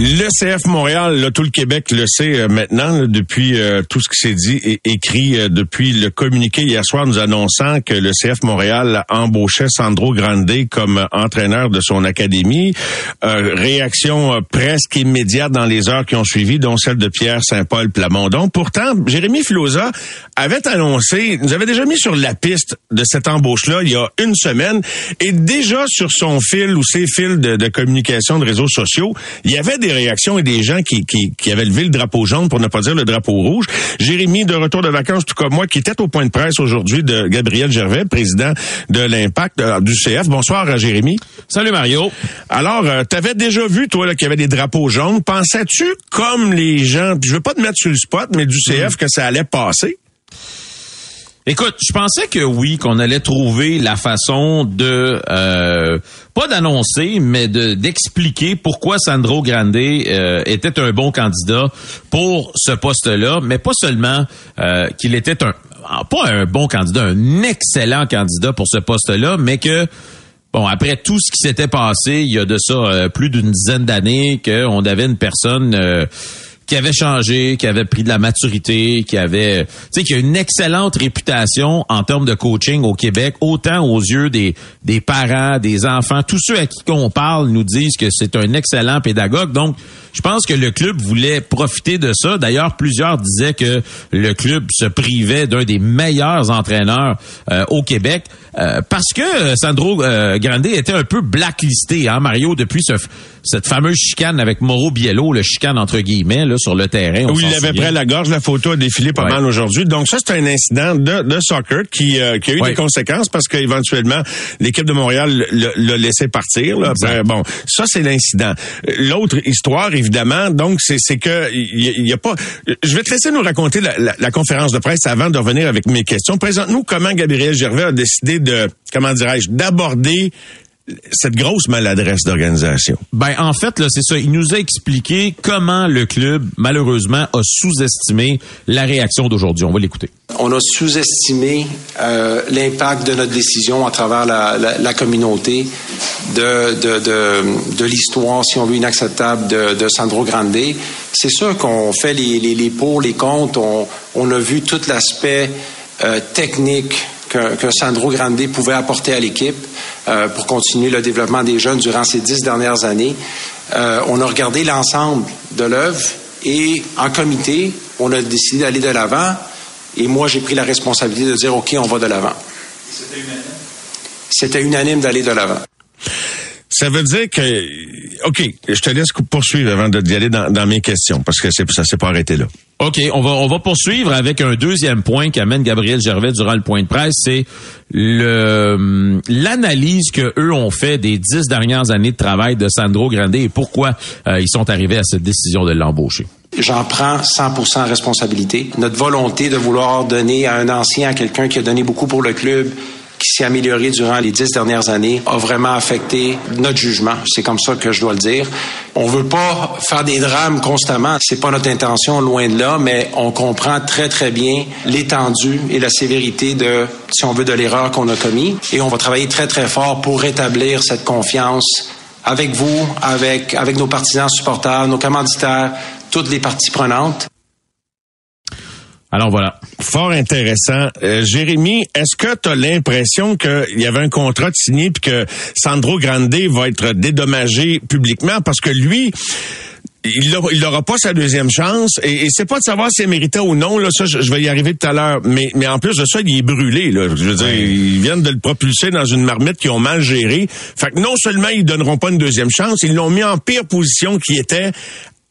Le CF Montréal, là, tout le Québec le sait euh, maintenant, là, depuis euh, tout ce qui s'est dit et écrit euh, depuis le communiqué hier soir nous annonçant que le CF Montréal embauchait Sandro Grande comme entraîneur de son académie. réaction presque immédiate dans les heures qui ont suivi, dont celle de Pierre Saint-Paul Plamondon. Pourtant, Jérémy Filosa avait annoncé, nous avait déjà mis sur la piste de cette embauche-là il y a une semaine et déjà sur son fil ou ses fils de, de communication de réseaux sociaux, il y avait des réactions et des gens qui, qui, qui avaient levé le drapeau jaune, pour ne pas dire le drapeau rouge. Jérémy, de retour de vacances, tout comme moi, qui était au point de presse aujourd'hui de Gabriel Gervais, président de l'Impact euh, du CF. Bonsoir, euh, Jérémy. Salut, Mario. Alors, euh, tu avais déjà vu, toi, qu'il y avait des drapeaux jaunes. Pensais-tu, comme les gens, je veux pas te mettre sur le spot, mais du CF, que ça allait passer? Écoute, je pensais que oui, qu'on allait trouver la façon de euh, pas d'annoncer, mais de d'expliquer pourquoi Sandro Grande euh, était un bon candidat pour ce poste-là, mais pas seulement euh, qu'il était un pas un bon candidat, un excellent candidat pour ce poste-là, mais que Bon, après tout ce qui s'était passé, il y a de ça plus d'une dizaine d'années, qu'on avait une personne qui avait changé, qui avait pris de la maturité, qui avait, tu sais, qui a une excellente réputation en termes de coaching au Québec, autant aux yeux des, des parents, des enfants, tous ceux à qui on parle nous disent que c'est un excellent pédagogue. Donc, je pense que le club voulait profiter de ça. D'ailleurs, plusieurs disaient que le club se privait d'un des meilleurs entraîneurs euh, au Québec. Euh, parce que Sandro euh, Grande était un peu blacklisté, hein, Mario, depuis ce, cette fameuse chicane avec Mauro Biello, le chicane entre guillemets, là, sur le terrain. Oui, il avait près la gorge, la photo a défilé pas mal aujourd'hui. Donc ça, c'est un incident de, de soccer qui, euh, qui a eu des conséquences parce qu'éventuellement, l'équipe de Montréal l'a laissé partir. Là. bon, ça, c'est l'incident. L'autre histoire, évidemment, donc, c'est que il y, a pas... Je vais te laisser nous raconter la, la, la conférence de presse avant de revenir avec mes questions. Présente-nous comment Gabriel Gervais a décidé de, comment dirais-je, d'aborder cette grosse maladresse d'organisation? Ben en fait là c'est ça. Il nous a expliqué comment le club malheureusement a sous-estimé la réaction d'aujourd'hui. On va l'écouter. On a sous-estimé euh, l'impact de notre décision à travers la, la, la communauté de, de, de, de l'histoire, si on veut, inacceptable de, de Sandro Grande. C'est sûr qu'on fait les, les, les pour, les contre. On, on a vu tout l'aspect euh, technique que, que, Sandro Grande pouvait apporter à l'équipe euh, pour continuer le développement des jeunes durant ces dix dernières années. Euh, on a regardé l'ensemble de l'œuvre et en comité, on a décidé d'aller de l'avant. Et moi, j'ai pris la responsabilité de dire, OK, on va de l'avant. C'était unanime? C'était unanime d'aller de l'avant. Ça veut dire que, OK, je te laisse poursuivre avant d'y aller dans, dans, mes questions, parce que ça s'est pas arrêté là. OK, on va, on va poursuivre avec un deuxième point qu'amène Gabriel Gervais durant le point de presse, c'est le l'analyse que eux ont fait des dix dernières années de travail de Sandro Grande et pourquoi euh, ils sont arrivés à cette décision de l'embaucher. J'en prends 100% responsabilité. Notre volonté de vouloir donner à un ancien, à quelqu'un qui a donné beaucoup pour le club, qui s'est amélioré durant les dix dernières années a vraiment affecté notre jugement. C'est comme ça que je dois le dire. On veut pas faire des drames constamment. C'est pas notre intention, loin de là, mais on comprend très, très bien l'étendue et la sévérité de, si on veut, de l'erreur qu'on a commis. Et on va travailler très, très fort pour rétablir cette confiance avec vous, avec, avec nos partisans supporters, nos commanditaires, toutes les parties prenantes. Alors voilà. Fort intéressant. Euh, Jérémy, est-ce que tu as l'impression qu'il y avait un contrat signé puis que Sandro Grande va être dédommagé publiquement? Parce que lui il n'aura pas sa deuxième chance. Et, et c'est pas de savoir s'il méritait ou non là. Ça je, vais y arriver tout à l'heure. Mais mais en plus de ça il est brûlé là. Je veux dire ils viennent de le propulser dans une marmite qu'ils ont mal gérée. Fait que non seulement ils donneront pas une deuxième chance ils l'ont mis en pire position qui était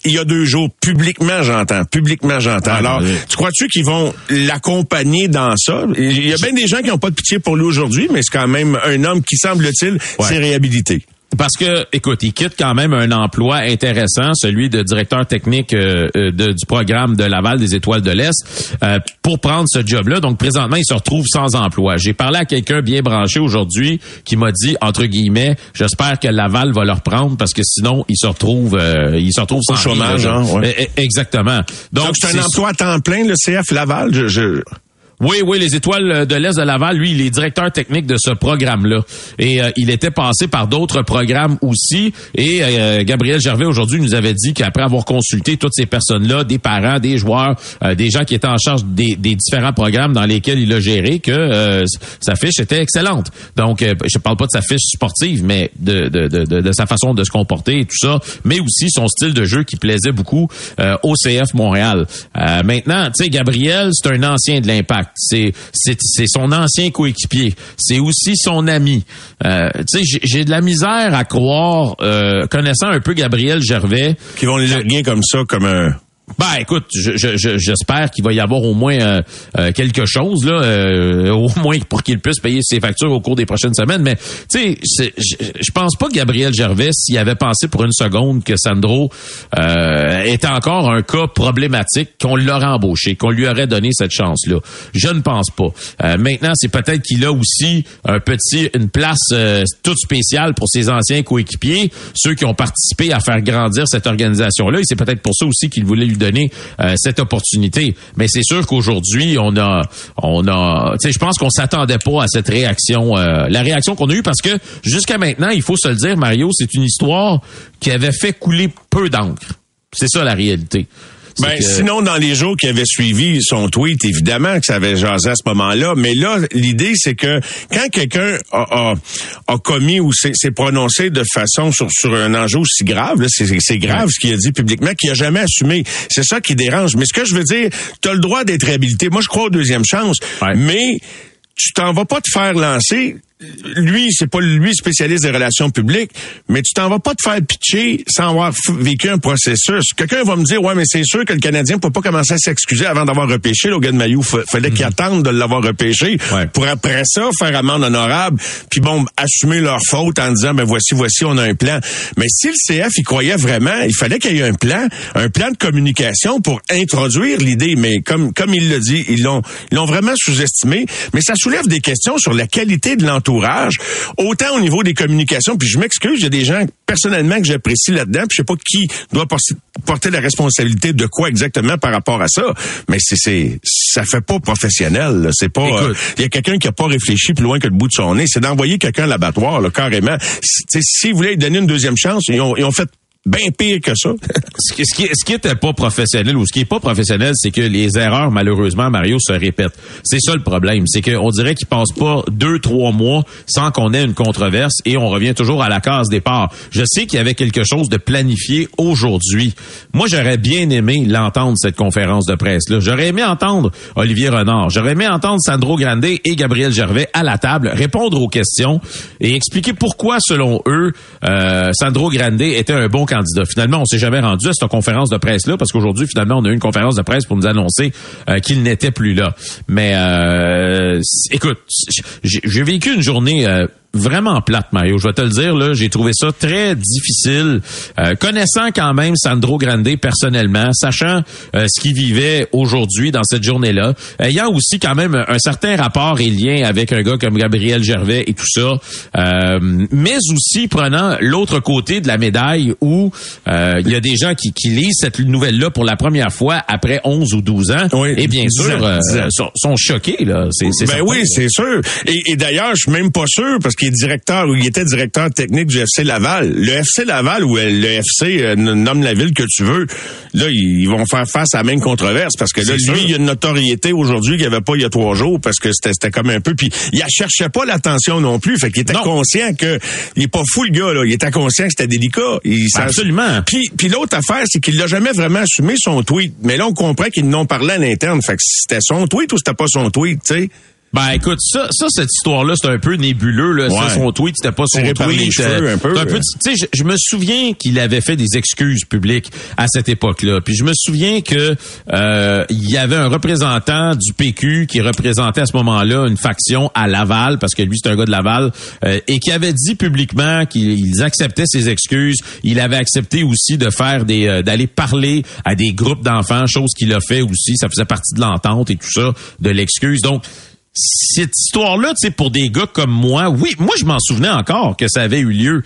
il y a deux jours, publiquement, j'entends. Publiquement, j'entends. Ah, Alors, tu crois-tu qu'ils vont l'accompagner dans ça? Il y a bien des gens qui n'ont pas de pitié pour lui aujourd'hui, mais c'est quand même un homme qui, semble-t-il, s'est réhabilité. Parce que, écoute, il quitte quand même un emploi intéressant, celui de directeur technique euh, euh, de, du programme de Laval des Étoiles de l'Est, euh, pour prendre ce job-là. Donc, présentement, il se retrouve sans emploi. J'ai parlé à quelqu'un bien branché aujourd'hui qui m'a dit, entre guillemets, j'espère que Laval va le reprendre parce que sinon, il se retrouve, il se retrouve sans Au chômage. Hein, ouais. E, e, exactement. Donc, Donc c'est un emploi à temps plein, le CF Laval. je... je... Oui, oui, les étoiles de l'Est de Laval, lui, il est directeur technique de ce programme-là. Et euh, il était passé par d'autres programmes aussi. Et euh, Gabriel Gervais, aujourd'hui, nous avait dit qu'après avoir consulté toutes ces personnes-là, des parents, des joueurs, euh, des gens qui étaient en charge des, des, différents programmes dans lesquels il a géré, que sa fiche était excellente. Donc, je parle pas de sa fiche sportive, mais de, de, de, de, sa façon de se comporter et tout ça, mais aussi son style de jeu qui plaisait beaucoup au CF Montréal. maintenant, tu sais, Gabriel, c'est un ancien de l'impact c'est c'est son ancien coéquipier, c'est aussi son ami. Euh, tu sais, j'ai de la misère à croire, euh, connaissant un peu Gabriel Gervais, qui vont les larguer comme ça, comme un ben écoute, j'espère je, je, qu'il va y avoir au moins euh, euh, quelque chose là, euh, au moins pour qu'il puisse payer ses factures au cours des prochaines semaines. Mais tu sais, je pense pas que Gabriel Gervais, s'il avait pensé pour une seconde que Sandro était encore un cas problématique, qu'on l'aurait embauché, qu'on lui aurait donné cette chance là. Je ne pense pas. maintenant, c'est peut-être qu'il a aussi un petit, une place toute spéciale pour ses anciens coéquipiers, ceux qui ont participé à faire grandir cette organisation là. Et c'est peut-être pour ça aussi qu'il voulait lui donner euh, cette opportunité. Mais c'est sûr qu'aujourd'hui, on a, on a, tu sais, je pense qu'on s'attendait pas à cette réaction, euh, la réaction qu'on a eue parce que jusqu'à maintenant, il faut se le dire, Mario, c'est une histoire qui avait fait couler peu d'encre. C'est ça la réalité. Ben, sinon, dans les jours qui avaient suivi son tweet, évidemment que ça avait jasé à ce moment-là. Mais là, l'idée, c'est que quand quelqu'un a, a, commis ou s'est prononcé de façon sur, sur un enjeu aussi grave, c'est grave ce qu'il a dit publiquement, qu'il a jamais assumé. C'est ça qui dérange. Mais ce que je veux dire, tu as le droit d'être réhabilité. Moi, je crois aux deuxième chance. Mais tu t'en vas pas te faire lancer lui, c'est pas lui spécialiste des relations publiques, mais tu t'en vas pas te faire pitcher sans avoir vécu un processus. Quelqu'un va me dire, ouais, mais c'est sûr que le Canadien peut pas commencer à s'excuser avant d'avoir repêché Logan Mayou. Fallait qu'il mhm. attende de l'avoir repêché pour après ça faire amende honorable, puis bon, assumer leur faute en disant, ben voici, voici, on a un plan. Mais si le CF il croyait vraiment, il fallait qu'il y ait un plan, un plan de communication pour introduire l'idée. Mais comme comme il le dit, ils l'ont ils l'ont vraiment sous-estimé. Mais ça soulève des questions sur la qualité de autant au niveau des communications, puis je m'excuse, il y a des gens personnellement que j'apprécie là-dedans, puis je sais pas qui doit porter la responsabilité de quoi exactement par rapport à ça, mais c'est c'est ça fait pas professionnel, c'est pas euh, il y a quelqu'un qui a pas réfléchi plus loin que le bout de son nez, c'est d'envoyer quelqu'un à l'abattoir là, carrément. S'ils si voulaient lui donner une deuxième chance, ils ont, ils ont fait bien pire que ça. ce, qui, ce qui était pas professionnel ou ce qui est pas professionnel, c'est que les erreurs, malheureusement, Mario, se répètent. C'est ça le problème. C'est qu'on dirait qu'il passe pas deux, trois mois sans qu'on ait une controverse et on revient toujours à la case départ. Je sais qu'il y avait quelque chose de planifié aujourd'hui. Moi, j'aurais bien aimé l'entendre, cette conférence de presse-là. J'aurais aimé entendre Olivier Renard. J'aurais aimé entendre Sandro Grandet et Gabriel Gervais à la table répondre aux questions et expliquer pourquoi, selon eux, euh, Sandro Grandet était un bon candidat Finalement, on s'est jamais rendu à cette conférence de presse-là parce qu'aujourd'hui, finalement, on a eu une conférence de presse pour nous annoncer euh, qu'il n'était plus là. Mais euh, écoute, j'ai vécu une journée euh, vraiment plate, Mario. Je vais te le dire, là, j'ai trouvé ça très difficile. Euh, connaissant quand même Sandro Grande personnellement, sachant euh, ce qu'il vivait aujourd'hui dans cette journée-là, ayant aussi quand même un certain rapport et lien avec un gars comme Gabriel Gervais et tout ça, euh, mais aussi prenant l'autre côté de la médaille où il y a des gens qui, qui lisent cette nouvelle-là pour la première fois après 11 ou 12 ans et bien sûr sont, choqués. Là. C'est, ben oui, c'est sûr. Et, et d'ailleurs, je suis même pas sûr parce qu'il est directeur ou il était directeur technique du FC Laval. Le FC Laval ou le FC euh, nomme la ville que tu veux, là ils vont faire face à la même controverse parce que là lui il y a une notoriété aujourd'hui qu'il n'y avait pas il y a trois jours parce que c'était comme un peu puis il cherchait pas l'attention non plus, fait qu'il était conscient que il est pas fou le gars là, il était conscient que c'était délicat. Il, Absolument. Puis puis l'autre affaire c'est qu'il l'a jamais vraiment assumé son tweet, mais là on comprend qu'ils n'ont parlé à l'interne, fait que c'était son tweet ou c'était pas son tweet, tu sais? Ben écoute, ça, ça cette histoire-là, c'est un peu nébuleux. Là. Ouais. son tweet, c'était pas son tweet. cheveux, euh, un peu. c'est tu sais, je, je me souviens qu'il avait fait des excuses publiques à cette époque-là. Puis je me souviens que euh, il y avait un représentant du PQ qui représentait à ce moment-là une faction à Laval, parce que lui c'est un gars de Laval, euh, et qui avait dit publiquement qu'ils acceptaient ses excuses. Il avait accepté aussi de faire des, euh, d'aller parler à des groupes d'enfants, chose qu'il a fait aussi. Ça faisait partie de l'entente et tout ça, de l'excuse. Donc cette histoire-là, tu sais, pour des gars comme moi, oui, moi je m'en souvenais encore que ça avait eu lieu.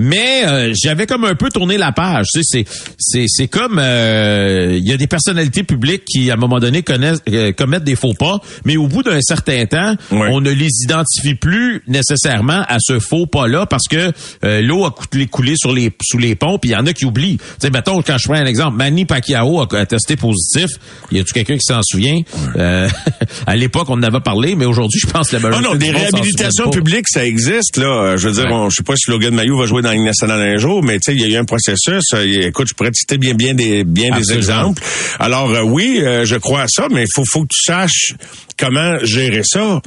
Mais euh, j'avais comme un peu tourné la page. Tu sais, c'est c'est c'est comme euh, il y a des personnalités publiques qui à un moment donné connaissent euh, commettent des faux pas, mais au bout d'un certain temps, Ouais. on ne les identifie plus nécessairement à ce faux pas là parce que euh, l'eau a coulé, sur les sous les ponts, puis il y en a qui oublient. Tu sais, mettons quand je prends un exemple, Manny Pacquiao a, testé positif. Y a-tu quelqu'un qui s'en souvient? Euh, À l'époque, on en avait parlé, mais aujourd'hui, je pense que la majorité non, du des réhabilitations publiques, ça existe, là. Je veux dire, Ouais. on- je sais pas si Logan Mayo va jouer dans la Ligue nationale un jour, mais tu sais, il y a eu un processus. Euh, Écoute, je pourrais te citer bien, bien des, bien des exemples. Alors, euh, oui, euh, je crois à ça, mais il faut, faut que tu saches comment gérer ça.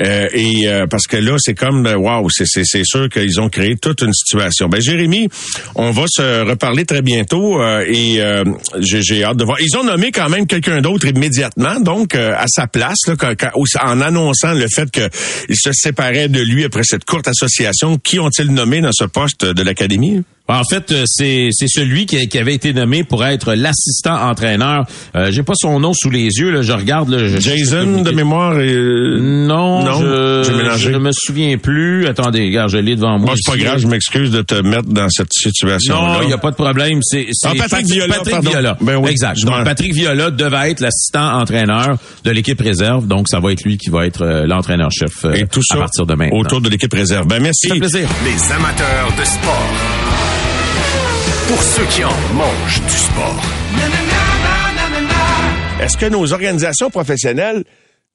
Euh, et euh, parce que là, c'est comme euh, waouh, c'est sûr qu'ils ont créé toute une situation. Ben Jérémy, on va se reparler très bientôt euh, et euh, j'ai hâte de voir. Ils ont nommé quand même quelqu'un d'autre immédiatement, donc euh, à sa place, là, en annonçant le fait qu'ils se séparaient de lui après cette courte association. Qui ont-ils nommé dans ce poste de l'académie? En fait, euh, c'est c'est celui qui, qui avait été nommé pour être l'assistant entraîneur. Euh, J'ai pas son nom sous les yeux. Là, je regarde. Là, je- Jason de mémoire. Et, Non, Non, je, j'ai mélangé. je ne me souviens plus. Attendez, regarde, je l'ai devant moi. Bon, c'est pas grave, là. je m'excuse de te mettre dans cette situation-là. Non, il n'y a pas de problème. C'est c'est Ah, Patrick Viola, Patrick pardon. Viola. Ben oui, exact. Donc Patrick Viola devait être l'assistant entraîneur de l'équipe réserve. Donc ça va être lui qui va être euh, l'entraîneur-chef euh, Et tout ça à partir de maintenant. autour de l'équipe réserve. Ben merci. Ça fait plaisir. Les amateurs de sport. Pour ceux qui en mangent du sport. Est-ce que nos organisations professionnelles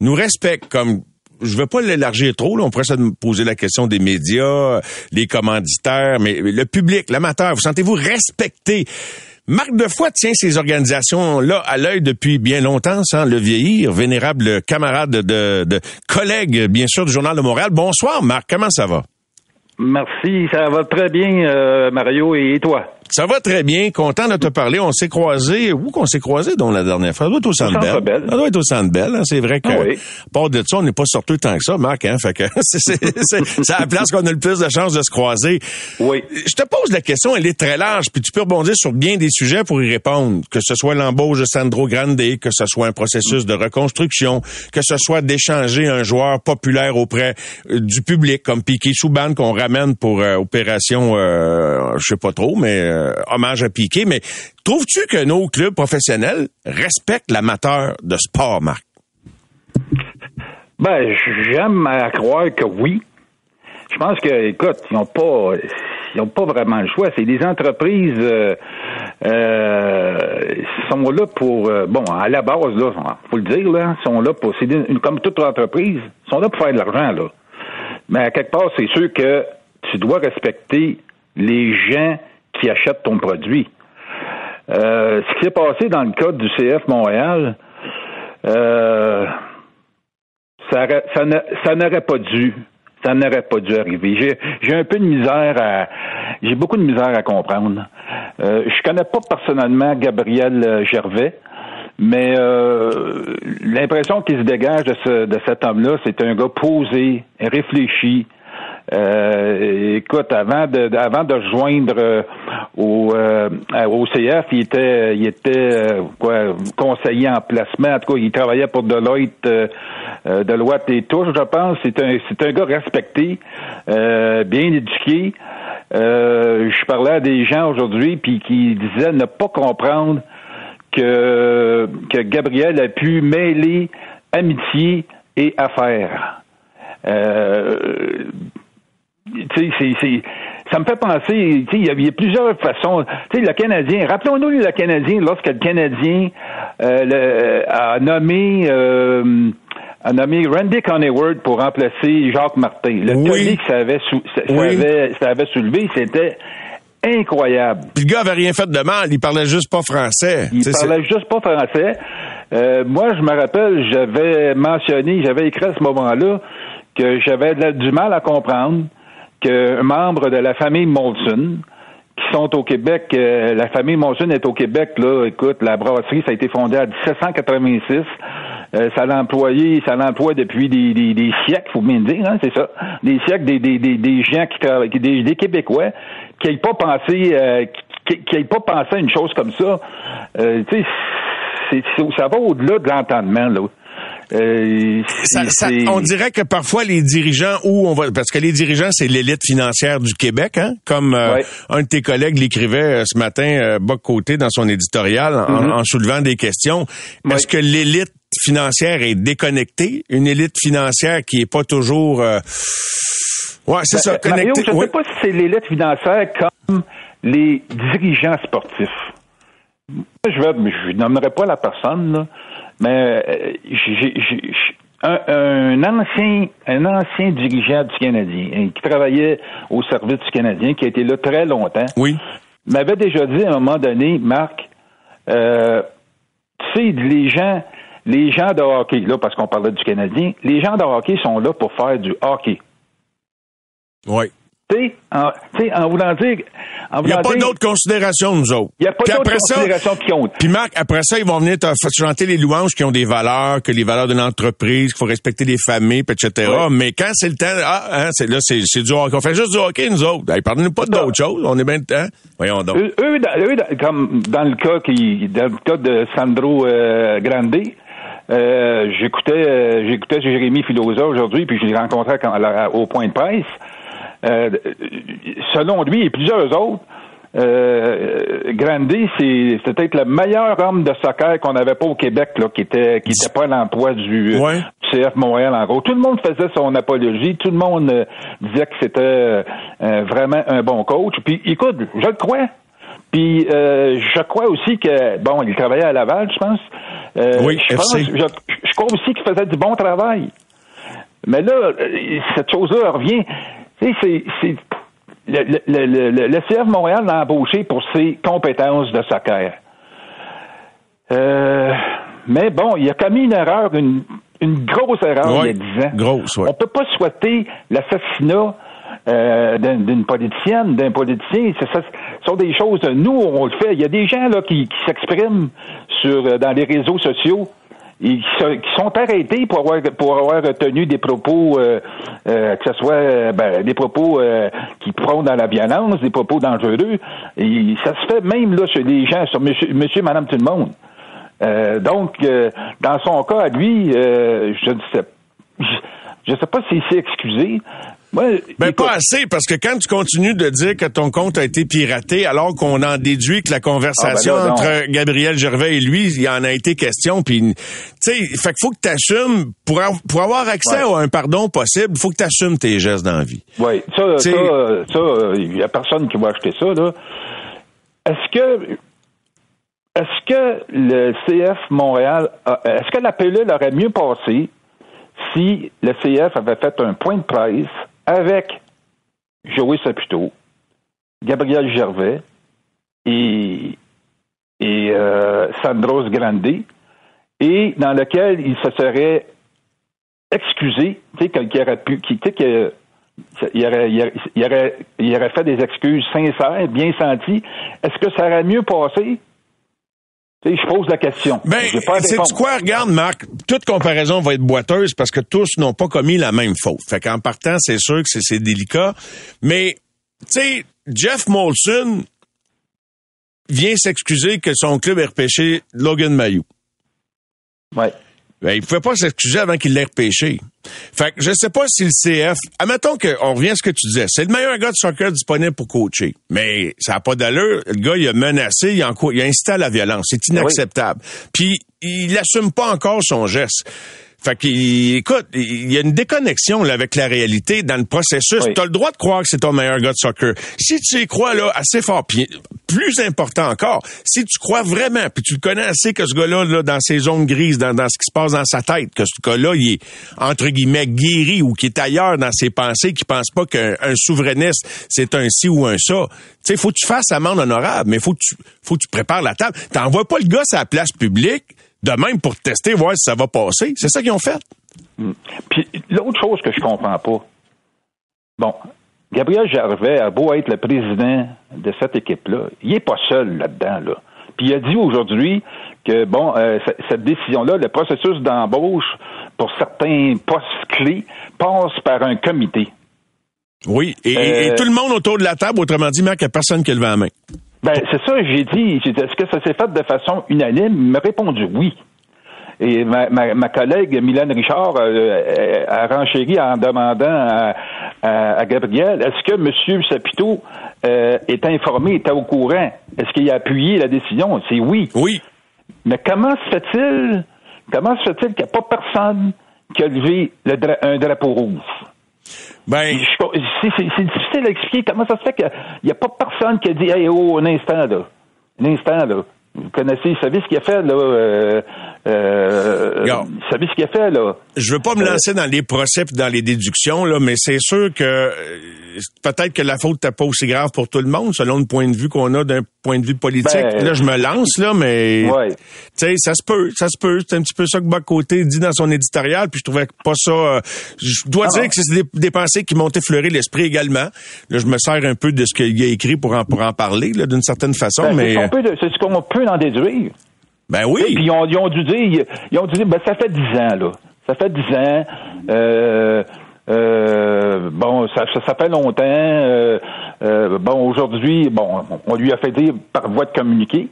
nous respectent comme je veux pas l'élargir trop, là, on pourrait se poser la question des médias, les commanditaires, mais le public, l'amateur, vous sentez-vous respecté? Marc Defoy tient ces organisations-là à l'œil depuis bien longtemps, sans le vieillir. Vénérable camarade de, de collègue, bien sûr, du Journal de Montréal. Bonsoir, Marc. Comment ça va? Merci, ça va très bien, euh, Mario, et toi? Ça va très bien. Content de te parler. On s'est croisés. Où qu'on s'est croisés, donc, la dernière fois? Ça doit être au Centre Centre Bell. Bell. Ça doit être au hein. C'est vrai que, Ah oui. part de ça, on n'est pas sortis tant que ça, Marc, hein. Fait que, c'est, la place qu'on a le plus de chances de se croiser. Oui. Je te pose la question, elle est très large, puis tu peux rebondir sur bien des sujets pour y répondre. Que ce soit l'embauche de Sandro Grande, que ce soit un processus de reconstruction, que ce soit d'échanger un joueur populaire auprès euh, du public, comme Piqué Souban qu'on ramène pour euh, opération, euh, je sais pas trop, mais euh, hommage à Piqué. Mais trouves-tu que nos clubs professionnels respectent l'amateur de sport, Marc? Ben, j'aime à croire que oui. Je pense que, écoute, ils n'ont pas, ils ont pas vraiment le choix. C'est des entreprises euh, euh, sont là pour, euh, bon, à la base là, faut le dire là, sont là pour, comme toute entreprise, sont là pour faire de l'argent là. Mais à quelque part, c'est sûr que tu dois respecter les gens qui achètent ton produit. Euh, ce qui s'est passé dans le cas du CF Montréal, euh, ça, aurait- ça, n'a- ça n'aurait pas dû. Ça n'aurait pas dû arriver. J'ai, j'ai un peu de misère à. J'ai beaucoup de misère à comprendre. Euh, je connais pas personnellement Gabriel euh, Gervais, mais euh, l'impression qui se dégage de, ce, de cet homme-là, c'est un gars posé, réfléchi. Euh, écoute, avant de, avant de rejoindre euh, au, euh, au CF, il était, il était euh, quoi, conseiller en placement. En tout cas, il travaillait pour Deloitte, euh, euh, Deloitte et tout. Je pense. C'est un, c'est un gars respecté, bien éduqué. Je parlais à des gens aujourd'hui puis qui disaient ne pas comprendre que que Gabriel a pu mêler amitié et affaires. Euh, tu sais, c'est, ça me fait penser, tu sais, il y, y a plusieurs façons. Tu sais, le Canadien, rappelons-nous le Canadien, lorsque le Canadien euh, le- a nommé euh, a nommé Randy Conneyward pour remplacer Jacques Martin. Le Oui. que ça avait, sou- ça, avait, ça avait soulevé, c'était incroyable. Puis le gars avait rien fait de mal, il parlait juste pas français. Il parlait juste pas français. Euh, moi, je me rappelle, j'avais mentionné, j'avais écrit à ce moment-là que j'avais du mal à comprendre qu'un membre de la famille Molson, qui sont au Québec, euh, la famille Molson est au Québec, là, écoute, la brasserie, ça a été fondé en 1786. Euh, ça l'employé, ça l'emploie depuis des, des, des, siècles, faut bien dire, hein, c'est ça. Des siècles, des, des, des, gens qui travaillent, des, des Québécois qui n'aient pas pensé, euh, qui, qui pas pensé à une chose comme ça. Euh, tu sais, ça va au-delà de l'entendement, là. Euh, on dirait que parfois les dirigeants ou on va parce que les dirigeants c'est l'élite financière du Québec, hein, comme euh, un de tes collègues l'écrivait euh, ce matin, euh, Boc Côté dans son éditorial en, mm-hmm. soulevant des questions. Est-ce que l'élite financière est déconnectée, une élite financière qui est pas toujours Ouais, c'est ça. Ben, Mario, je ne sais pas si c'est l'élite financière comme les dirigeants sportifs. Je ne je nommerai pas la personne, là, mais euh, j'ai, un, ancien, un ancien dirigeant du Canadien hein, qui travaillait au service du Canadien, qui a été là très longtemps, oui. m'avait déjà dit à un moment donné, Marc, euh, tu sais, les gens, les gens de hockey, là, parce qu'on parlait du Canadien, les gens de hockey sont là pour faire du hockey. Oui. Tu en, en voulant dire. Il n'y a pas d'autres considérations, nous autres. Il n'y a pas d'autres considérations qui comptent. Puis Marc, après ça, ils vont venir te chanter les louanges qui ont des valeurs, que les valeurs d'une entreprise, qu'il faut respecter les familles, etc. Mais quand c'est le temps, ah, hein, c'est là, c'est, du hockey. On fait juste du hockey, nous autres. Hey, Parlez-nous pas d'autres choses. On est bien de temps. Voyons donc. Eux, eux, comme dans le cas qui, dans le cas de Sandro euh, Grande, euh, j'écoutais, euh, j'écoutais Jérémy Filosa aujourd'hui, puis je l'ai rencontré au point de presse. Euh, selon lui et plusieurs autres, euh, Grandy, c'est peut-être le meilleur homme de soccer qu'on n'avait pas au Québec, là, qui était qui était pas à l'emploi du, CF Montréal en gros. Tout le monde faisait son apologie, tout le monde euh, disait que c'était euh, vraiment un bon coach. Puis écoute, je le crois. Puis je crois aussi que bon, il travaillait à Laval, je pense. oui, je, pense, je crois aussi qu'il faisait du bon travail. Mais là, cette chose-là revient. Tu sais, c'est le, le, le, le, CF Montréal l'a embauché pour ses compétences de soccer. Euh, mais bon, il a commis une erreur, une, une grosse erreur il y a dix ans. Grosse, On peut pas souhaiter l'assassinat euh, d'une politicienne, d'un politicien. Ce sont des choses, nous, on le fait. Il y a des gens là qui, qui s'expriment sur euh, dans les réseaux sociaux ils sont arrêtés pour avoir pour avoir tenu des propos euh, euh, que ce soit euh, ben, des propos qui prônent dans la violence, des propos dangereux. Et ça se fait même là chez les gens, sur monsieur, monsieur madame tout le monde. donc, dans son cas lui, je ne sais je ne sais pas s'il s'est excusé, ben, pas assez, parce que quand tu continues de dire que ton compte a été piraté, alors qu'on en déduit que la conversation ah, ben entre Gabriel Gervais et lui, il en a été question, puis, tu sais, fait faut que tu assumes, pour, pour avoir accès à un pardon possible, il faut que tu assumes tes gestes dans la vie. Oui, ça, ça, ça, il y a personne qui va acheter ça, là. Est-ce que, est-ce que le CF Montréal, est-ce que la pilule aurait mieux passé si le CF avait fait un point de presse avec Joey Saputo, Gabriel Gervais et, et euh, Sandros Grande, et dans lequel il se serait excusé, tu sais, qu'il il aurait fait des excuses sincères, bien senties. Est-ce que ça aurait mieux passé? Je pose la question. Ben, c'est quoi, regarde, Marc, toute comparaison va être boiteuse parce que tous n'ont pas commis la même faute. Fait qu'en partant, c'est sûr que c'est délicat. Mais, tu sais, Jeff Molson vient s'excuser que son club ait repêché Logan Mayou. Ouais. Ben, il pouvait pas s'excuser avant qu'il l'ait repêché. Fait que je sais pas si le CF, admettons qu'on revient à ce que tu disais, c'est le meilleur gars de soccer disponible pour coacher, mais ça a pas d'allure. Le gars, il a menacé, il a, il a incité à la violence. C'est inacceptable. Puis, il assume pas encore son geste. Fait écoute, il y a une déconnexion là, avec la réalité dans le processus. Tu as le droit de croire que c'est ton meilleur gars de soccer. Si tu y crois là assez fort, puis plus important encore, si tu crois vraiment, puis tu le connais assez que ce gars-là, là, dans ses zones grises, dans, ce qui se passe dans sa tête, que ce gars-là, il est entre guillemets guéri ou qui est ailleurs dans ses pensées, qui pense pas qu'un souverainiste, c'est un ci ou un ça. Tu sais, faut que tu fasses amende honorable, mais faut que tu, faut que tu prépares la table. T'envoies pas le gars à la place publique de même pour tester, voir si ça va passer. C'est ça qu'ils ont fait. Puis l'autre chose que je comprends pas, bon, Gabriel Gervais a beau être le président de cette équipe-là, il est pas seul là-dedans, là. Puis il a dit aujourd'hui que, bon, euh, cette décision-là, le processus d'embauche pour certains postes clés passe par un comité. Oui. Et Euh, tout le monde autour de la table, autrement dit, Marc, il n'y a personne qui a levé la main. Ben, c'est ça, j'ai dit. J'ai dit, est-ce que ça s'est fait de façon unanime? Il m'a répondu oui. Et ma, ma, ma collègue Mylène Richard euh, a renchéri en demandant à, à- à Gabriel est-ce que M. Sapito euh, est informé, était au courant? Est-ce qu'il a appuyé la décision? C'est oui. Oui. Mais comment se fait-il comment se fait-il qu'il n'y a pas personne qui a levé le dra- un drapeau rouge? Ben, Je- C'est difficile à expliquer comment ça se fait qu'il n'y a pas personne qui a dit Hey, oh, un instant, là. Un instant, là. Vous connaissez, vous savez ce qu'il a fait, là. Euh, euh, vous savez ce qu'il a fait, là? je veux pas me lancer dans les procès dans les déductions, là, mais c'est sûr que euh, peut-être que la faute n'est pas aussi grave pour tout le monde, selon le point de vue qu'on a d'un point de vue politique. Ben, là, je me lance, là, mais Ouais. tu sais, ça se peut, ça se peut. C'est un petit peu ça que Boc Côté dit dans son éditorial, puis je trouvais pas ça. euh, je dois Ah dire que c'est des, des pensées qui m'ont effleuré l'esprit également. Là, je me sers un peu de ce qu'il a écrit pour en, pour en parler, là, d'une certaine façon, Ben, mais c'est ce qu'on peut en déduire. Ben Puis oui. ils ont, ils ont dû dire, ils ont dû dire, ben, ça fait dix ans, là. Ça fait dix ans. Euh, euh, bon, ça, ça, fait longtemps. euh, euh, bon, aujourd'hui, bon, on lui a fait dire par voie de communiqué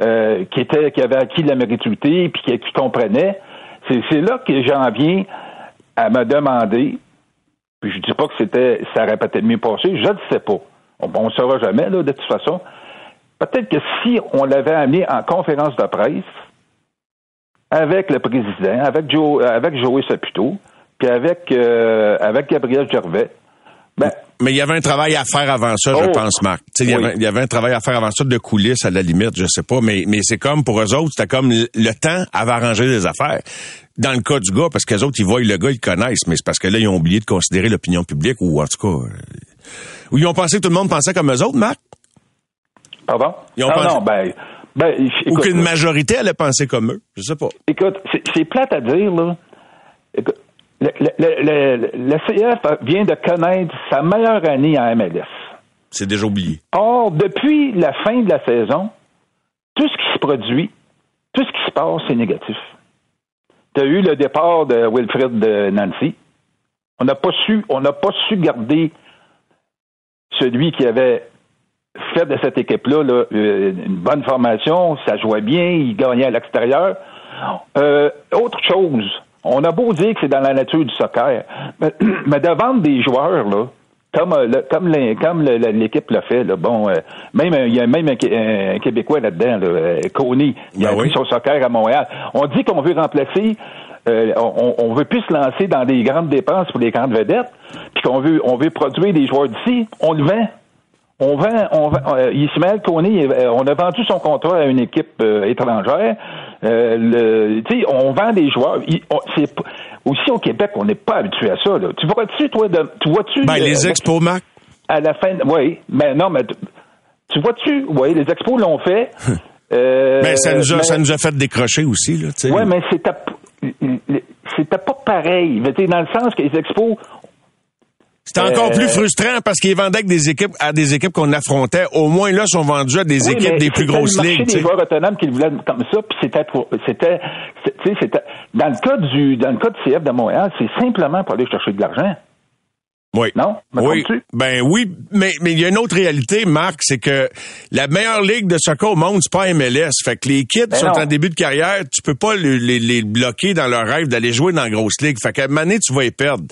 euh, qui était, qui avait acquis la mérituité puis qui, qui comprenait. C'est, c'est là que j'en viens à me demander. Puis je dis pas que c'était, ça aurait peut-être mieux passé. Je ne sais pas. On ne saura jamais là, de toute façon. Peut-être que si on l'avait amené en conférence de presse avec le président, avec Joe, avec Joey Saputo, puis avec euh, avec Gabriel Gervais, ben Mais il y avait un travail à faire avant ça, je Oh. pense, Marc. Il y, Oui. avait, il y avait un travail à faire avant ça de coulisses, à la limite, je sais pas, mais, mais c'est comme pour eux autres, c'était comme le, temps avait arrangé les affaires. Dans le cas du gars, parce qu'eux autres, ils voient le gars, ils le connaissent, mais c'est parce que là, ils ont oublié de considérer l'opinion publique, ou en tout cas... euh, ou ils ont pensé que tout le monde pensait comme eux autres, Marc? Pardon? Ils ont non, pensé- non, ben, ben Ou qu'une majorité allait penser comme eux? Je sais pas. Écoute, c'est- plate à dire, là. Écoute, le, le, le, le- le CF vient de connaître sa meilleure année en MLS. C'est déjà oublié. Or, depuis la fin de la saison, tout ce qui se produit, tout ce qui se passe, c'est négatif. Tu as eu le départ de Wilfred de Nancy. On n'a pas su, on n'a pas su garder celui qui avait fait de cette équipe-là là, euh, une bonne formation, ça jouait bien, il gagnait à l'extérieur. Euh, autre chose, on a beau dire que c'est dans la nature du soccer, mais, mais de vendre des joueurs, là, comme, euh, le- comme, les- comme le- le- l'équipe l'a fait, là, bon, euh, même il y a même un, Qué- un Québécois là-dedans, là, Coney, il a Ben pris oui. son soccer à Montréal. On dit qu'on veut remplacer, euh, on, on veut plus se lancer dans des grandes dépenses pour les grandes vedettes, puis qu'on veut, on veut produire des joueurs d'ici, on le vend. On vend, on vend, euh, Ismaël Koné, euh, on a vendu son contrat à une équipe euh, étrangère. Euh, le, on vend des joueurs. Il- on- c'est p- aussi au Québec, on n'est pas habitué à ça. Là. Tu vois-tu, toi, de, tu vois-tu Ben, les expos, Marc, à la fin, oui, mais non, mais tu, tu vois-tu, oui, les expos l'ont fait. euh, ben, ça, nous a, mais- ça nous a fait décrocher aussi, là. Ouais, mais c'était p- c'était pas pareil. Mais dans le sens que les expos, C'était encore Euh, plus frustrant parce qu'ils vendaient avec des équipes à des équipes qu'on affrontait. Au moins là, sont vendus à des Oui, équipes des plus c'était grosses ligues. tu des joueurs autonomes qu'ils voulaient comme ça, puis c'était pour, c'était, c'est- tu sais, c'était, dans le cas du, dans le cas du CF de Montréal, c'est simplement pour aller chercher de l'argent. Oui. Non? Oui. Ben oui, mais mais il y a une autre réalité, Marc, c'est que la meilleure ligue de soccer au monde, c'est pas MLS. Fait que les kids Ben sont non. en début de carrière, tu peux pas les, les, les bloquer dans leur rêve d'aller jouer dans la grosse ligue. Fait qu'à un moment donné, tu vas y perdre.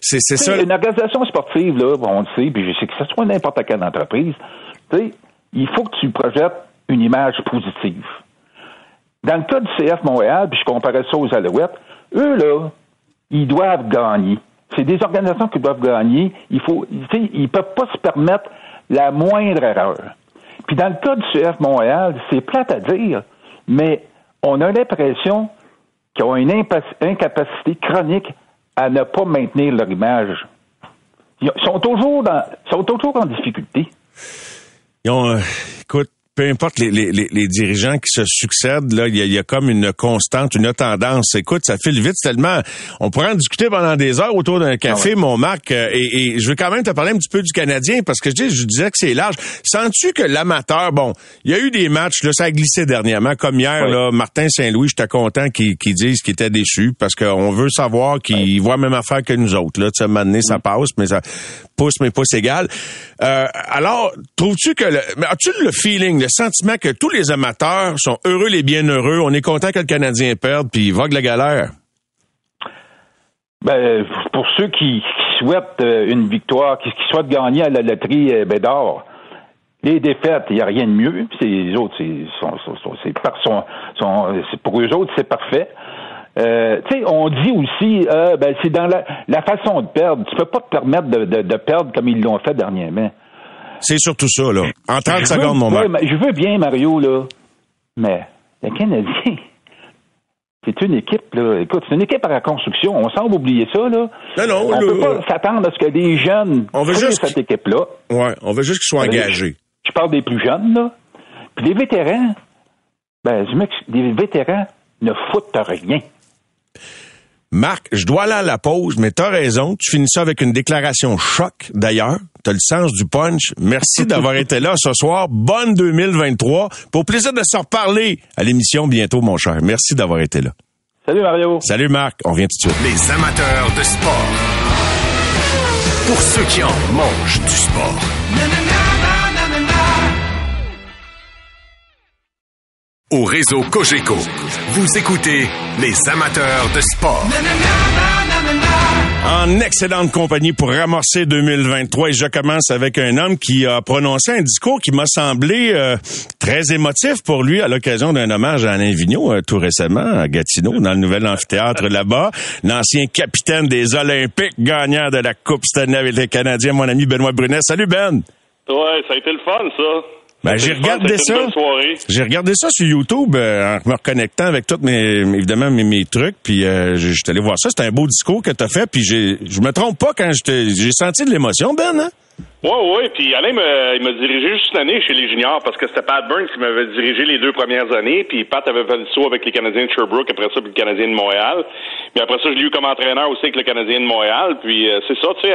C'est c'est ça. Une organisation sportive, là, on le sait, puis je sais que ce soit n'importe quelle entreprise, tu sais, il faut que tu projettes une image positive. Dans le cas du CF Montréal, puis je comparais ça aux Alouettes, eux, là, ils doivent gagner. C'est des organisations qui doivent gagner. Il faut, ils peuvent pas se permettre la moindre erreur. Puis dans le cas du CF Montréal, c'est plate à dire, mais on a l'impression qu'ils ont une incapacité chronique à ne pas maintenir leur image. Ils sont toujours dans, sont toujours en difficulté. Ils ont, euh, écoute, peu importe les, les, les, dirigeants qui se succèdent, là, il y a, y a, comme une constante, une tendance. Écoute, ça file vite tellement. On pourrait en discuter pendant des heures autour d'un café, ah mon Marc. Euh, et, et, je veux quand même te parler un petit peu du Canadien parce que je, dis, je disais que c'est large. Sens-tu que l'amateur, bon, il y a eu des matchs, là, ça a glissé dernièrement, comme hier, là, Martin Saint-Louis, j'étais content qu'ils disent qu'il était déçu parce qu'on veut savoir qu'il voit la même affaire que nous autres. Là, tu sais, maintenant, ça passe, mais ça pousse, mais pas égal. Euh, alors, trouves-tu que, as-tu le feeling, le sentiment que tous les amateurs sont heureux les bienheureux, on est content que le Canadien perde, puis vogue la galère? Ben, pour ceux qui, souhaitent euh, une victoire, qui, souhaitent gagner à la loterie euh, Bédard, les défaites, il n'y a rien de mieux. les autres, c'est, pour eux autres, c'est parfait. Euh, tu sais, on dit aussi, euh, ben, c'est dans la, la, façon de perdre. Tu peux pas te permettre de, de, perdre comme ils l'ont fait dernièrement. C'est surtout ça, là. En 30 secondes, mon ouais, Je veux bien, Mario, là, mais le Canadien, c'est une équipe, là. Écoute, c'est une équipe à la construction. On semble oublier ça, là. Non, non, on ne peut pas s'attendre à ce que des jeunes on veut juste cette équipe-là. Ouais, on veut juste qu'ils soient engagés. Je parle des plus jeunes, là. Puis les vétérans, ben, des vétérans ne foutent rien. Marc, je dois aller à la pause, mais t'as raison. Tu finis ça avec une déclaration choc, d'ailleurs. T'as le sens du punch. Merci d'avoir été là ce soir. Bonne 2023. Pour plaisir de se reparler à l'émission bientôt, mon cher. Merci d'avoir été là. Salut, Mario. Salut, Marc. On revient tout de suite. Les amateurs de sport. Pour ceux qui en mangent du sport. Au réseau Cogeco, vous écoutez les amateurs de sport. En excellente compagnie pour ramorcer 2023 et je commence avec un homme qui a prononcé un discours qui m'a semblé euh, très émotif pour lui à l'occasion d'un hommage à Alain Vigneault euh, tout récemment à Gatineau dans le nouvel amphithéâtre là-bas. L'ancien capitaine des Olympiques gagnant de la Coupe Stanley avec les Canadiens, mon ami Benoît Brunet. Salut Ben! Ouais, ça a été le fun ça. Ben, j'ai regardé ça. J'ai regardé ça sur YouTube euh, en me reconnectant avec tous mes évidemment mes, mes trucs puis euh, j'étais allé voir ça, c'était un beau discours que tu as fait puis j'ai je me trompe pas quand j'ai senti de l'émotion Ben hein? Oui, oui, puis Alain il m'a dirigé juste une année chez les juniors parce que c'était Pat Burns qui m'avait dirigé les deux premières années, puis Pat avait fait le saut avec les Canadiens de Sherbrooke, après ça, puis le Canadien de Montréal. Mais après ça, je l'ai eu comme entraîneur aussi avec le Canadien de Montréal, puis euh, c'est ça, tu sais,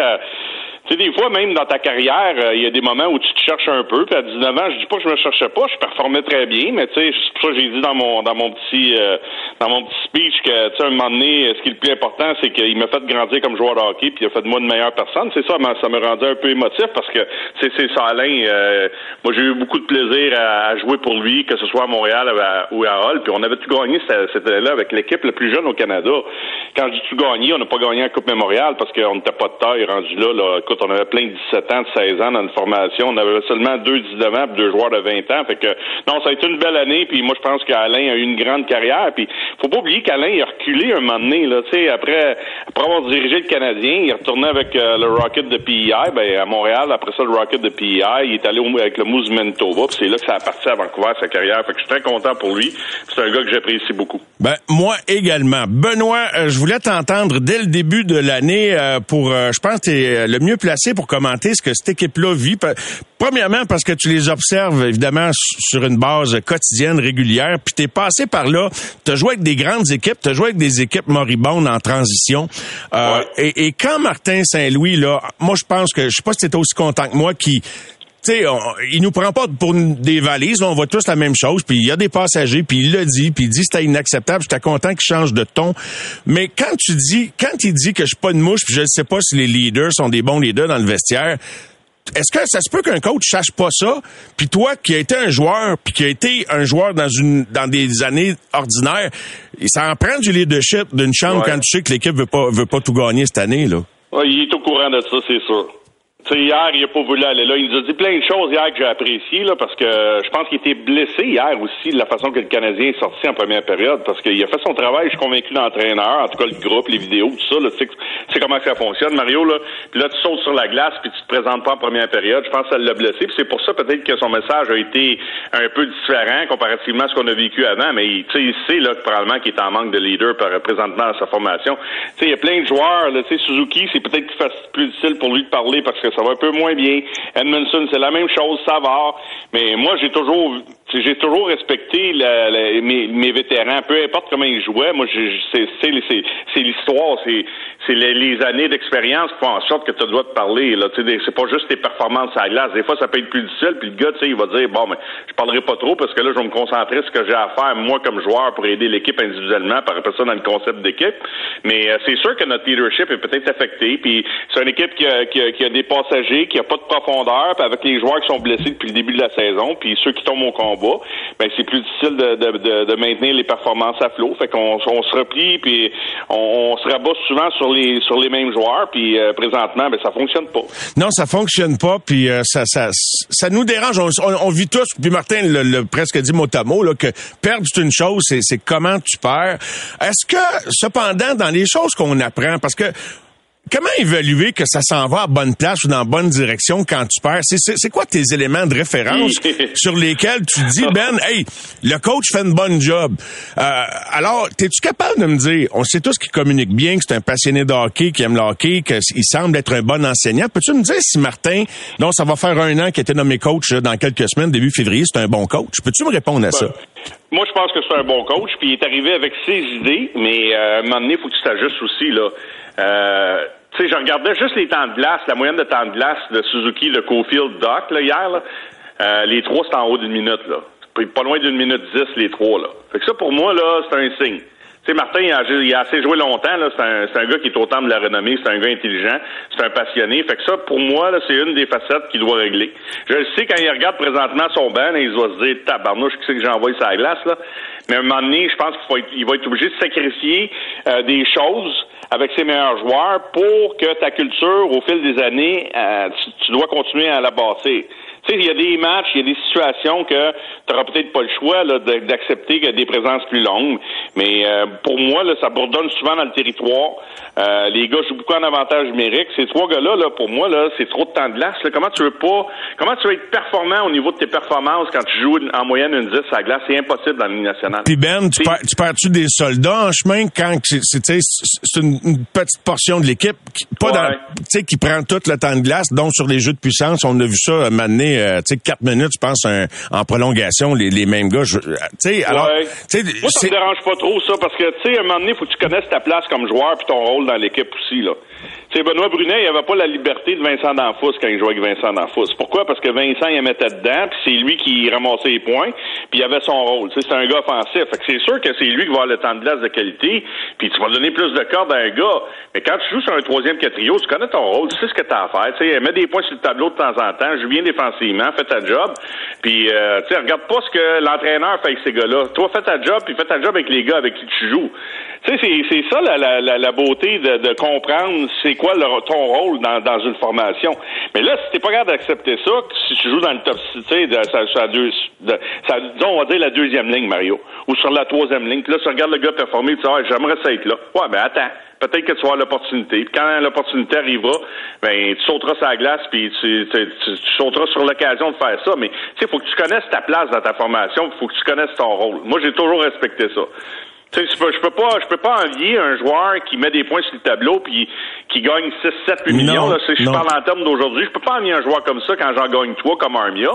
tu sais, des fois, même dans ta carrière, euh, il y a des moments où tu te cherches un peu. Puis à 19 ans, je dis pas que je me cherchais pas, je performais très bien, mais tu sais, c'est pour ça que j'ai dit dans mon dans mon petit euh, dans mon petit speech que tu sais, un moment donné, ce qui est le plus important, c'est qu'il m'a fait grandir comme joueur de hockey, puis il a fait de moi une meilleure personne. C'est ça, ça me rendait un peu émotif parce que c'est c'est ça, Alain. Euh, moi, j'ai eu beaucoup de plaisir à, jouer pour lui, que ce soit à Montréal ou à Hall. Puis on avait tout gagné cette année-là avec l'équipe la plus jeune au Canada? Quand j'ai tout gagné, on n'a pas gagné la Coupe Mémorial parce qu'on n'était pas de taille rendu là. là on avait plein de 17 ans, de 16 ans dans une formation. On avait seulement deux 19 ans deux joueurs de 20 ans. Fait que, non, ça a été une belle année. Puis moi, je pense qu'Alain a eu une grande carrière. Puis faut pas oublier qu'Alain a reculé un moment donné. Là, après, après avoir dirigé le Canadien, il est retourné avec euh, le Rocket de PEI, ben, à Montréal. Après ça, le Rocket de PEI, il est allé avec le Moose Manitoba. c'est là que ça a parti à Vancouver, sa carrière. Fait que je suis très content pour lui. C'est un gars que j'apprécie beaucoup. Ben, moi également. Benoît, euh, je voulais t'entendre dès le début de l'année euh, pour, je pense, que tu es le mieux placé pour commenter ce que cette équipe-là vit. Premièrement, parce que tu les observes, évidemment, sur une base quotidienne, régulière, puis t'es passé par là, t'as joué avec des grandes équipes, t'as joué avec des équipes moribondes en transition. Euh, et, quand Martin Saint-Louis, là, moi, je pense que, je sais pas si t'étais aussi content que moi, qui sais, il nous prend pas pour des valises, on voit tous la même chose, puis il y a des passagers, puis il le dit, puis il dit c'était inacceptable, j'étais content qu'il change de ton. Mais quand tu dis, quand il dit que je suis pas une mouche, puis je ne sais pas si les leaders sont des bons leaders dans le vestiaire, est-ce que ça se peut qu'un coach sache pas ça? Puis toi, qui as été un joueur, puis qui a été un joueur dans une dans des années ordinaires, ça en prend du leadership d'une chambre quand tu sais que l'équipe veut pas veut pas tout gagner cette année là. il est au courant de ça, c'est sûr hier, il n'a pas voulu aller là. Il nous a dit plein de choses hier que j'ai apprécié, là, parce que je pense qu'il était blessé hier aussi de la façon que le Canadien est sorti en première période, parce qu'il a fait son travail, je suis convaincu, l'entraîneur, en tout cas le groupe, les vidéos, tout ça, là, tu sais comment ça fonctionne, Mario, là. Puis là, tu sautes sur la glace, puis tu te présentes pas en première période. Je pense que ça l'a blessé, puis c'est pour ça peut-être que son message a été un peu différent comparativement à ce qu'on a vécu avant, mais tu sais, il sait, là, probablement qu'il est en manque de leader par représentement à sa formation. Tu sais, il y a plein de joueurs, tu sais, Suzuki, c'est peut-être plus difficile pour lui de parler parce que ça va un peu moins bien. Edmondson, c'est la même chose, ça va. Mais moi, j'ai toujours j'ai toujours respecté mes, mes, vétérans, peu importe comment ils jouaient. Moi, c'est l'histoire, c'est c'est les, années d'expérience qui font en sorte que tu dois te parler. Là, c'est pas juste tes performances à la glace. Des fois, ça peut être plus difficile. Puis le gars, il va dire bon, mais je parlerai pas trop parce que là, je vais me concentrer sur ce que j'ai à faire moi comme joueur pour aider l'équipe individuellement, par rapport ça dans le concept d'équipe. Mais euh, c'est sûr que notre leadership est peut-être affecté. Puis c'est une équipe qui a, qui, a, qui a, des passagers, qui a pas de profondeur, puis avec les joueurs qui sont blessés depuis le début de la saison, puis ceux qui tombent au combat, ben c'est plus difficile de, de, maintenir les performances à flot. Fait qu'on on se replie, puis on, se rabat souvent sur les sur les mêmes joueurs, puis euh, présentement, ben ça fonctionne pas. Non, ça fonctionne pas, puis euh, ça, ça ça nous dérange. On, vit tous, puis Martin le, presque dit mot à mot, là, que perdre c'est une chose, c'est comment tu perds. Est-ce que cependant dans les choses qu'on apprend, parce que Comment évaluer que ça s'en va à bonne place ou dans la bonne direction quand tu perds? C'est quoi tes éléments de référence sur lesquels tu dis, Ben, hey, le coach fait une bonne job. Euh, alors, es-tu capable de me dire, on sait tous qu'il communique bien, que c'est un passionné de hockey, qui aime le hockey, qu'il semble être un bon enseignant. Peux-tu me dire si Martin, non, ça va faire un an qu'il été nommé coach dans quelques semaines, début février, c'est un bon coach? Peux-tu me répondre à ça? Moi, je pense que c'est un bon coach, puis il est arrivé avec ses idées, mais euh, à un moment donné, il faut que tu t'ajustes aussi, là. Euh, tu sais, je regardais juste les temps de glace, la moyenne de temps de glace de Suzuki, le Cofield Dock, là, hier, là. Euh, les trois, c'est en haut d'une minute, là. Pas loin d'une minute dix, les trois, là. Fait que ça, pour moi, là, c'est un signe. Tu sais, Martin, il a, assez joué longtemps, là. C'est un, un, gars qui est au temps de la renommée, c'est un gars intelligent, c'est un passionné. Fait que ça, pour moi, là, c'est une des facettes qu'il doit régler. Je le sais, quand il regarde présentement son banc, il doit se dire, tabarnouche, qui c'est que j'ai envoyé sa glace, là? Mais à un moment donné, je pense qu'il va être obligé de sacrifier euh, des choses avec ses meilleurs joueurs pour que ta culture, au fil des années, euh, tu, dois continuer à la bâtir. Tu sais, il y a des matchs, il y a des situations que tu n'auras peut-être pas le choix d'accepter des présences plus longues. Mais euh, pour moi, là, ça bourdonne souvent dans le territoire. Euh, les gars jouent beaucoup en avantage numérique. Ces trois gars-là, là, pour moi, là, c'est trop de temps de glace. Comment tu veux pas comment tu veux être performant au niveau de tes performances quand tu joues en moyenne une 10 à la glace? C'est impossible dans la Ligue nationale. Puis Ben, tu, perds, tu perds-tu des soldats en chemin quand c'est une, une petite portion de l'équipe qui, pas dans, qui prend tout le temps de glace, donc sur les jeux de puissance, on a vu ça mener euh, tu sais, quatre minutes, je pense, en prolongation, les, les mêmes gars. Tu sais, alors, Moi, ça me dérange pas trop ça, parce que, tu sais, à un moment donné, il faut que tu connaisses ta place comme joueur puis ton rôle dans l'équipe aussi, là. Tu sais, Benoît Brunet, il avait pas la liberté de Vincent D'Anfous quand il jouait avec Vincent D'Anfous. Pourquoi? Parce que Vincent, il mettait dedans, puis c'est lui qui ramassait les points, puis il avait son rôle. C'est un gars offensif. C'est sûr que c'est lui qui va avoir le temps de glace de qualité, puis tu vas donner plus de cordes à un gars. Mais quand tu joues sur un troisième, quatrième, tu connais ton rôle, tu sais ce que tu as à faire. Tu mets des points sur le tableau de temps en temps, joue bien défensivement, fais ta job, puis euh, tu regarde pas ce que l'entraîneur fait avec ces gars-là. Toi, fais ta job, puis fais ta job avec les gars avec qui tu joues. Tu sais, c'est ça la, la, la, beauté de, de comprendre c'est quoi le, ton rôle dans, dans une formation. Mais là, si t'es pas capable d'accepter ça, si tu joues dans le top, tu sais, ça, ça, de, ça, disons, on va dire la deuxième ligne, Mario, ou sur la troisième ligne, puis là, tu regardes le gars performer, tu dis, ah, j'aimerais ça être là. Ouais, ben attends, peut-être que tu avoir l'opportunité. Puis quand l'opportunité arrivera, ben tu sauteras sur la glace, puis tu, tu, tu, sauteras sur l'occasion de faire ça. Mais tu sais, il faut que tu connaisses ta place dans ta formation, il faut que tu connaisses ton rôle. Moi, j'ai toujours respecté ça. Tu sais, je peux, je peux pas, je peux pas envier un joueur qui met des points sur le tableau puis qui gagne 6, 7, 8 millions. Là, si je parle en termes d'aujourd'hui, je peux pas envier un joueur comme ça quand j'en gagne trois comme Armia.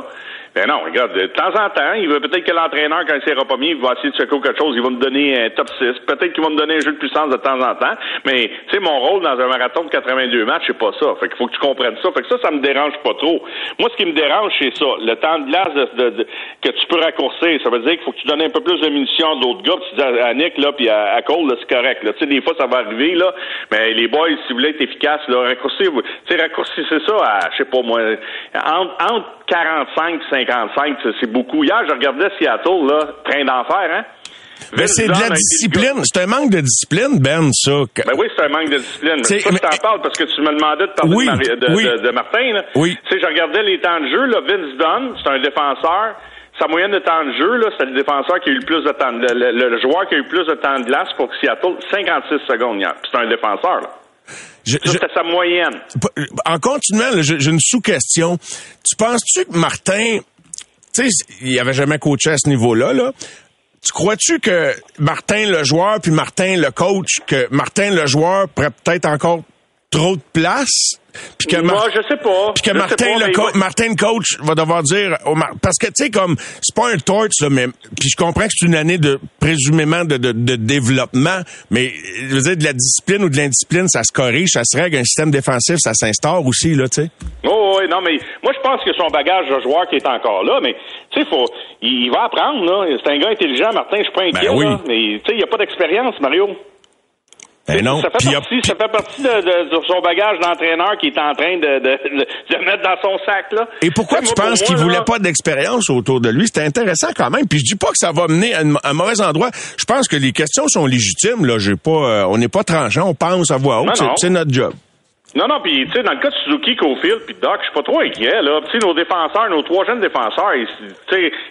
Ben non, regarde, de temps en temps, il veut peut-être que l'entraîneur, quand il sera pas bien, il va essayer de checker quelque chose, il va me donner un top 6. Peut-être qu'il va me donner un jeu de puissance de temps en temps. Mais, tu sais, mon rôle dans un marathon de 82 matchs, c'est pas ça. Fait qu'il faut que tu comprennes ça. Fait que ça, ça me dérange pas trop. Moi, ce qui me dérange, c'est ça. Le temps de glace de, que tu peux raccourcir. Ça veut dire qu'il faut que tu donnes un peu plus de munitions à d'autres gars. tu dis à, Nick, là, puis à, Cole, là, c'est correct. Tu sais, des fois, ça va arriver, là. Mais les boys, si vous voulez être efficaces, là, raccourcir, tu sais, raccourcissez ça à, je sais pas moi, 45 et 55, c'est beaucoup. Hier, je regardais Seattle, là, train d'enfer, hein? Mais c'est de la discipline. C'est un manque de discipline, Ben, ça. Ben oui, c'est un manque de discipline. Ça, je t'en parle parce que tu me demandais de parler de, de, Martin. Là. Oui. Tu sais, je regardais les temps de jeu. Là, Vince Dunn, c'est un défenseur. Sa moyenne de temps de jeu, là, c'est le défenseur qui a eu le plus de temps, le, le, joueur qui a eu le plus de temps de glace pour Seattle, 56 secondes hier. C'est un défenseur, là. C'était sa moyenne. En continuant, j'ai une sous-question. Tu penses-tu que Martin, tu sais, il avait jamais coaché à ce niveau-là, là. Tu crois-tu que Martin le joueur puis Martin le coach, que Martin le joueur pourrait peut-être encore trop de place? Puis que Moi, je sais pas. puis que Je Martin, pas, le co- Martin, le coach, va devoir dire... au Mar- parce que, tu sais, comme, c'est pas un torch, là, mais... Puis je comprends que c'est une année de, présumément, de, de, de développement, mais, je veux dire, de la discipline ou de l'indiscipline, ça se corrige, ça se règle, un système défensif, ça s'instaure aussi, là, tu sais. Oh, oui, non, mais moi, je pense que son bagage de joueur qui est encore là, mais, tu sais, faut, il, va apprendre, là. C'est un gars intelligent, Martin, je suis pas inquiet, Ben oui. là. Mais, tu sais, il n'y a pas d'expérience, Mario. Ben non. Ça fait a- partie, ça fait partie de, de- de son bagage d'entraîneur qui est en train de, de, mettre dans son sac, là. Et pourquoi Tu penses qu'il voulait là, pas d'expérience autour de lui? C'était intéressant quand même. Puis je dis pas que ça va mener à un, mauvais endroit. Je pense que les questions sont légitimes. Là, j'ai pas, euh, on n'est pas tranchant. On pense à voix haute. C'est- non. C'est notre job. Non, non, puis tu sais, dans le cas de Suzuki, Cofield, puis Doc, je suis pas trop inquiet, là. Tu sais, nos défenseurs, nos trois jeunes défenseurs, ils,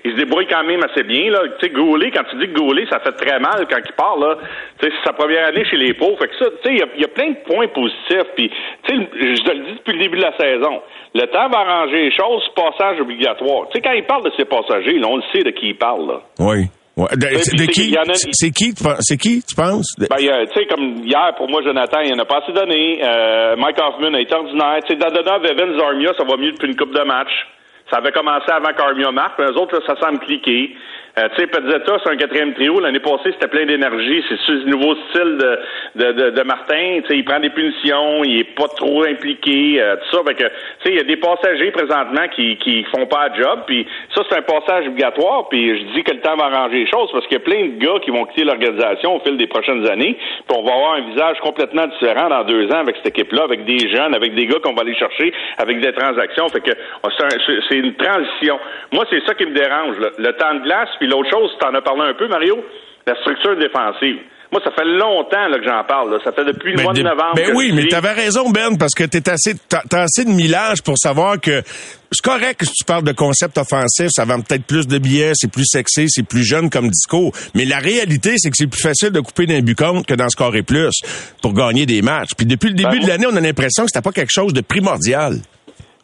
ils se débrouillent quand même assez bien, là. Tu sais, Goulet, quand tu dis que Goulet, ça fait très mal quand il part, là. Tu sais, c'est sa première année chez les pauvres. Fait que ça, tu sais, il y a- il y, a plein de points positifs, puis tu sais, je te le dis depuis le début de la saison. Le temps va arranger les choses, passage obligatoire. Tu sais, quand il parle de ses passagers, là, on le sait de qui il parle, là. Oui. Ouais. De, puis de c'est- qui? C'est qui? tu penses- C'est qui, tu penses? De- Ben, a- tu sais, comme hier, pour moi, Jonathan, il en a pas assez donné. Euh, Mike Hoffman a été ordinaire. Tu sais, Dadonov, Evans, Armia, ça va mieux depuis une coupe de match. Ça avait commencé avant qu'Armia marque, mais eux autres, là, ça semble cliquer. Euh, tu sais, c'est un quatrième trio. L'année passée, c'était plein d'énergie. C'est ce nouveau style de, de, de, de Martin. Tu sais, il prend des punitions, il est pas trop impliqué, euh, tout ça. Fait que, tu sais, il y a des passagers présentement qui, qui font pas le job. Puis ça, c'est un passage obligatoire. Puis je dis que le temps va arranger les choses parce qu'il y a plein de gars qui vont quitter l'organisation au fil des prochaines années. Puis on va avoir un visage complètement différent dans deux ans avec cette équipe-là, avec des jeunes, avec des gars qu'on va aller chercher, avec des transactions. Fait que oh, c'est un- une transition. Moi, c'est ça qui me dérange. là. Le temps de glace, puis l'autre chose, tu en as parlé un peu, Mario, la structure défensive. Moi, ça fait longtemps là, que j'en parle. là. Ça fait depuis le mois de novembre. ben oui, mais t'avais raison, Ben, parce que t'es assez, t'as, t'as assez de millage pour savoir que c'est correct que si tu parles de concept offensif, ça vend peut-être plus de billets, c'est plus sexy, c'est plus jeune comme discours. Mais la réalité, c'est que c'est plus facile de couper d'un but contre que d'en scorer plus pour gagner des matchs. Puis depuis le début Ben, de l'année, on a l'impression que c'était pas quelque chose de primordial.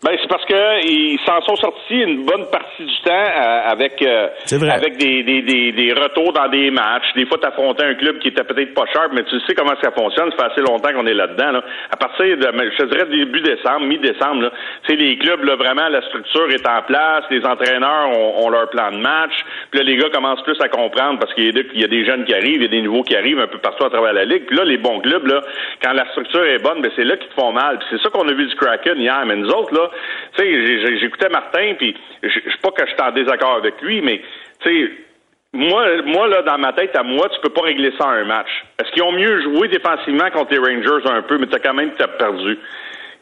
Ben, c'est parce que ils s'en sont sortis une bonne partie du temps euh, avec euh, C'est avec des, des, des, des retours dans des matchs. Des fois, t'affrontais un club qui était peut-être pas sharp, mais tu sais comment ça fonctionne. Ça fait assez longtemps qu'on est là-dedans. Là. À partir de, je te dirais début décembre, mi-décembre, sais, les clubs, là, vraiment, la structure est en place. Les entraîneurs ont, ont leur plan de match. Puis là, les gars commencent plus à comprendre parce qu'il y, a des- il y a des jeunes qui arrivent, il y a des nouveaux qui arrivent un peu partout à travers la ligue. Puis là, les bons clubs, là, quand la structure est bonne, ben c'est là qu'ils te font mal. Puis c'est ça qu'on a vu du Kraken hier. Mais nous autres, là, tu sais, j'écoutais Martin, puis je suis pas que je suis en désaccord avec lui, mais tu sais, moi, moi là, dans ma tête, à moi, tu peux pas régler ça en un match. Est-ce qu'ils ont mieux joué défensivement contre les Rangers un peu, mais t'as quand même t'as perdu.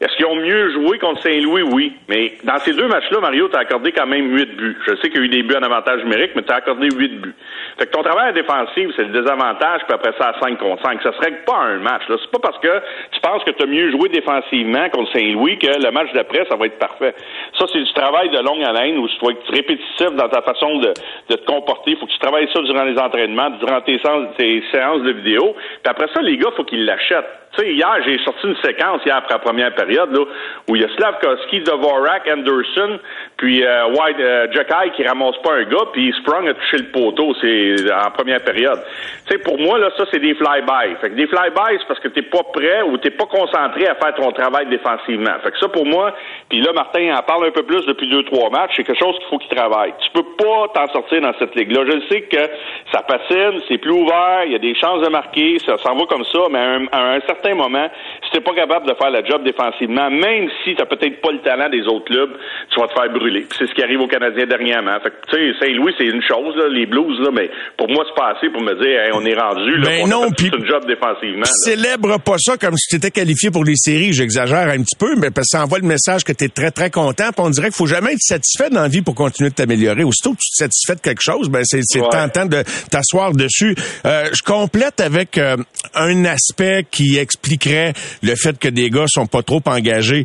Est-ce qu'ils ont mieux joué contre Saint-Louis? Oui. Mais dans ces deux matchs-là, Mario, t'as accordé quand même huit buts. Je sais qu'il y a eu des buts en avantage numérique, mais t'as accordé huit buts. Fait que ton travail défensif, c'est le désavantage, puis après ça, à 5 contre 5. Ça se règle pas un match. Là. C'est pas parce que tu penses que tu as mieux joué défensivement contre Saint-Louis que le match d'après, ça va être parfait. Ça, c'est du travail de longue haleine où tu dois être répétitif dans ta façon de, de te comporter. faut que tu travailles ça durant les entraînements, durant tes séances, tes séances de vidéo. Puis après ça, les gars, faut qu'ils l'achètent. Tu sais, hier, j'ai sorti une séquence hier après la première période là, où il y a Slavkovski, Dvorak, Anderson, puis euh, White, euh, Jacky qui ramasse pas un gars, puis Sprung a touché le poteau, c'est en première période. Tu sais, pour moi là, ça c'est des fly-by. Fait que des fly-by, c'est parce que t'es pas prêt ou t'es pas concentré à faire ton travail défensivement. Fait que ça pour moi, puis là Martin en parle un peu plus depuis deux trois matchs, c'est quelque chose qu'il faut qu'il travaille. Tu peux pas t'en sortir dans cette ligue-là. Je sais que ça patine, c'est plus ouvert, il y a des chances de marquer, ça s'en va comme ça, mais à un, à un certain moment, si t'es pas capable de faire la job défensivement, même si t'as peut-être pas le talent des autres clubs, tu vas te faire brûler. C'est ce qui arrive aux Canadiens dernièrement. Fait que, tu sais, Saint-Louis, c'est une chose, là, les Blues, là, mais pour moi, c'est pas assez pour me dire, Hey, on est rendu, là, Ben on non, a fait une job défensivement. Célèbre pas ça comme si tu étais qualifié pour les séries. J'exagère un petit peu, mais parce que ça envoie le message que tu es très, très content. Puis on dirait qu'il faut jamais être satisfait dans la vie pour continuer de t'améliorer. Aussitôt que tu te satisfais de quelque chose, ben c'est Ouais. tentant de t'asseoir dessus. Euh, je complète avec euh, un aspect qui expliquerait le fait que des gars sont pas trop engagés.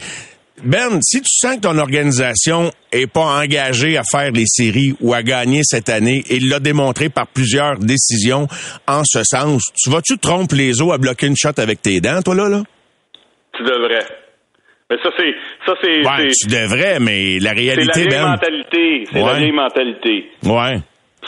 Ben, si tu sens que ton organisation est pas engagée à faire les séries ou à gagner cette année, et l'a démontré par plusieurs décisions en ce sens, tu vas-tu tromper les os à bloquer une shot avec tes dents, toi, là, là? Tu devrais. Mais ça, c'est, ça, c'est, Ouais, tu devrais, mais la c'est la réalité, vieille Ben. mentalité. C'est la Ouais. vieille mentalité. Ouais.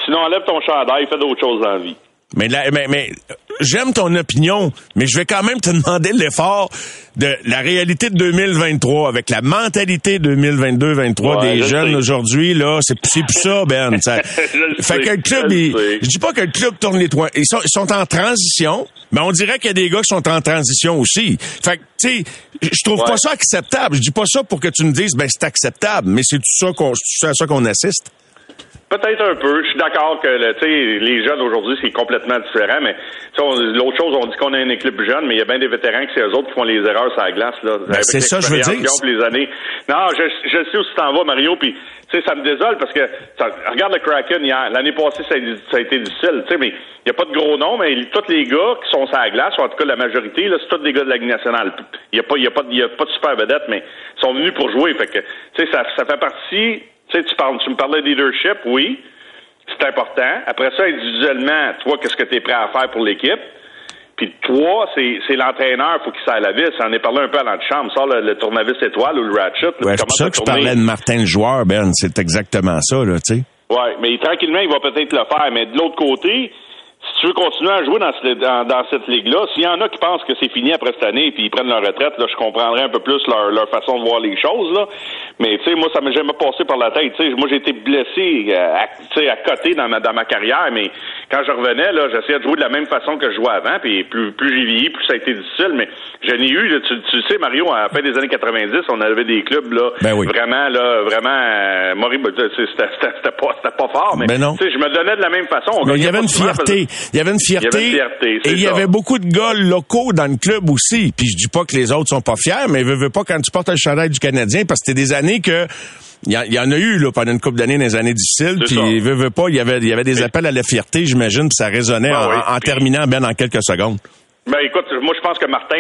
Sinon, enlève ton chandail, fais d'autres choses dans la vie. Mais, mais, mais j'aime ton opinion, mais je vais quand même te demander l'effort de la réalité de 2023 avec la mentalité 2022-23 Ouais, des je jeunes aujourd'hui là, c'est c'est plus ça Ben. Ça- Je fait sais, que le club, je il- je dis pas que le club tourne les toits, ils sont, ils sont en transition, mais on dirait qu'il y a des gars qui sont en transition aussi. Fait que tu sais, je trouve Ouais. pas ça acceptable. Je dis pas ça pour que tu me dises ben c'est acceptable, mais c'est tout ça qu'on c'est à ça qu'on assiste? Peut-être un peu. Je suis d'accord que le- les jeunes aujourd'hui, c'est complètement différent, mais l'autre chose, on dit qu'on a une équipe jeune, mais il y a bien des vétérans que c'est eux autres qui font les erreurs sur la glace. Là, Ben, c'est ça, je veux dire. les années. Non, je, je sais où tu t'en vas, Mario, puis tu sais, ça me désole parce que ça- regarde le Kraken hier. L'année passée, ça a, ça a été difficile, tu sais, mais il n'y a pas de gros noms, mais tous les gars qui sont sur la glace, ou en tout cas la majorité, là, c'est tous des gars de la Ligue nationale. Il n'y a, pas- y a, pas y a pas de super vedettes, mais ils sont venus pour jouer. Fait que, tu sais, ça, ça fait partie. Tu sais, tu, parles, tu me parlais de leadership, oui c'est important. Après ça, individuellement, toi, qu'est-ce que tu es prêt à faire pour l'équipe? Puis toi, c'est, l'entraîneur, faut qu'il serre la vis. On est parlé un peu à l'antichambre. Sors le, le tournevis étoile ou le ratchet. Ouais, c'est pour ça que je parlais de Martin le joueur, Ben. C'est exactement ça, là, tu sais. Ouais, mais tranquillement, il va peut-être le faire. Mais de l'autre côté, tu veux continuer à jouer dans, ce- dans, dans cette ligue-là, s'il y en a qui pensent que c'est fini après cette année puis ils prennent leur retraite, là, je comprendrais un peu plus leur, leur façon de voir les choses, là. Mais, tu sais, moi, ça m'est jamais passé par la tête. Moi, j'ai été blessé, euh, à, tu sais, à côté dans ma, dans ma carrière, mais quand je revenais, là, j'essayais de jouer de la même façon que je jouais avant, puis plus, plus j'ai vieilli, plus ça a été difficile, mais je n'ai eu, là, tu, tu sais, Mario, à la fin des années 90, on avait des clubs, là, Ben oui. vraiment, là, vraiment, euh, c'était, pas, c'était pas fort, mais, Ben non. tu sais, je me donnais de la même façon. On Mais il y avait une fierté. Il y avait une fierté. Il y avait une fierté, et il y avait beaucoup de gars locaux dans le club aussi. Puis je dis pas que les autres sont pas fiers, mais veux, veux pas quand tu portes le chandail du Canadien, parce que c'était des années que il y, en a eu là, pendant une couple d'années dans les années difficiles. Puis ça. veux, veux pas, il y avait, il y avait des appels à la fierté, j'imagine, puis ça résonnait Ben en, oui, en puis- terminant ben en quelques secondes. Ben écoute, moi je pense que Martin,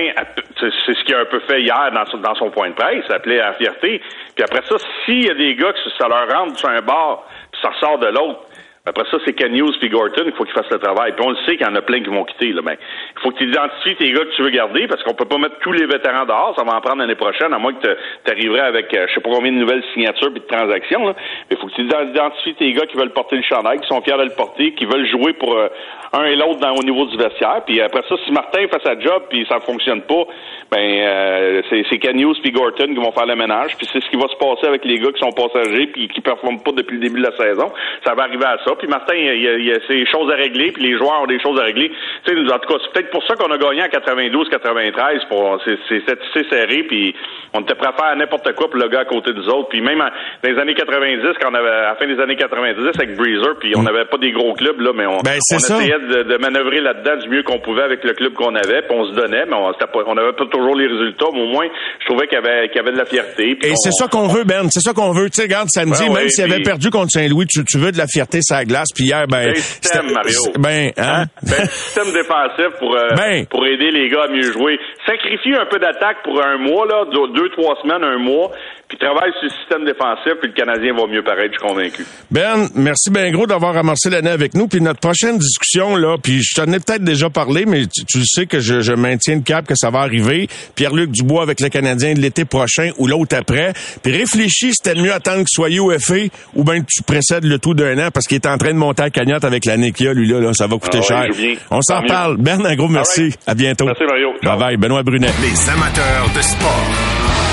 c'est ce qu'il a un peu fait hier dans son, dans son point de presse, appelé à la fierté. Puis après ça, s'il y a des gars que ça leur rentre sur un bar, puis ça ressort de l'autre, après ça, c'est Ken Hughes puis Gorton, il faut qu'ils fassent le travail. Puis on le sait qu'il y en a plein qui vont quitter. Là. Ben, il faut que tu identifies tes gars que tu veux garder, parce qu'on peut pas mettre tous les vétérans dehors, ça va en prendre l'année prochaine, à moins que tu arriverais avec euh, je sais pas combien de nouvelles signatures puis de transactions. Là. Mais il faut que tu identifies tes gars qui veulent porter le chandail, qui sont fiers de le porter, qui veulent jouer pour euh, un et l'autre au niveau du vestiaire. Puis après ça, si Martin fait sa job puis ça fonctionne pas, ben euh, c'est, Ken puis Gorton qui vont faire le ménage. Puis c'est ce qui va se passer avec les gars qui sont passagers puis qui performent pas depuis le début de la saison. Ça va arriver à ça. Puis Martin, il y a, il y a ses choses à régler puis les joueurs ont des choses à régler. Tu sais, en tout cas, c'est peut-être pour ça qu'on a gagné en 92-93. Pour c'est, c'est, c'est tissé serré puis on était prêt à faire n'importe quoi pour le gars à côté des autres. Puis même en- dans les années 90, quand on avait à la fin des années 90 avec Breezer, puis on n'avait pas des gros clubs là, mais on, Ben, on ça. essayait de, de manœuvrer là-dedans du mieux qu'on pouvait avec le club qu'on avait, puis on se donnait, mais on n'avait pas toujours les résultats, mais au moins, je trouvais qu'il y avait, qu'il y avait de la fierté. Et on- c'est ça qu'on veut, Ben. C'est ça qu'on veut. Tu sais, regarde, samedi, Ben même oui, s'il avait puis- perdu contre Saint-Louis, tu, tu veux de la fierté la glace. Puis hier, ben... Système, Mario. Ben, hein? Ben, système défensif pour, euh, Ben. pour aider les gars à mieux jouer. Sacrifier un peu d'attaque pour un mois, là, deux, trois semaines, un mois, puis travaille sur le système défensif, puis le Canadien va mieux paraître, je suis convaincu. Ben, merci bien gros d'avoir amorcé l'année avec nous. Puis notre prochaine discussion, là, puis je t'en ai peut-être déjà parlé, mais tu, tu sais que je, je maintiens le cap que ça va arriver. Pierre-Luc Dubois avec le Canadien de l'été prochain ou l'autre après. Puis réfléchis, c'était mieux attendre qu'il soit UFA ou bien que tu précèdes le tout d'un an parce qu'il est en train de monter à cagnotte avec l'année qu'il y a, lui, là, là, ça va coûter Ah ouais, cher. On s'en parle. Ben, un gros merci. right. À bientôt. Merci, Mario. Bye bye. Benoît Brunet. Les amateurs de sport.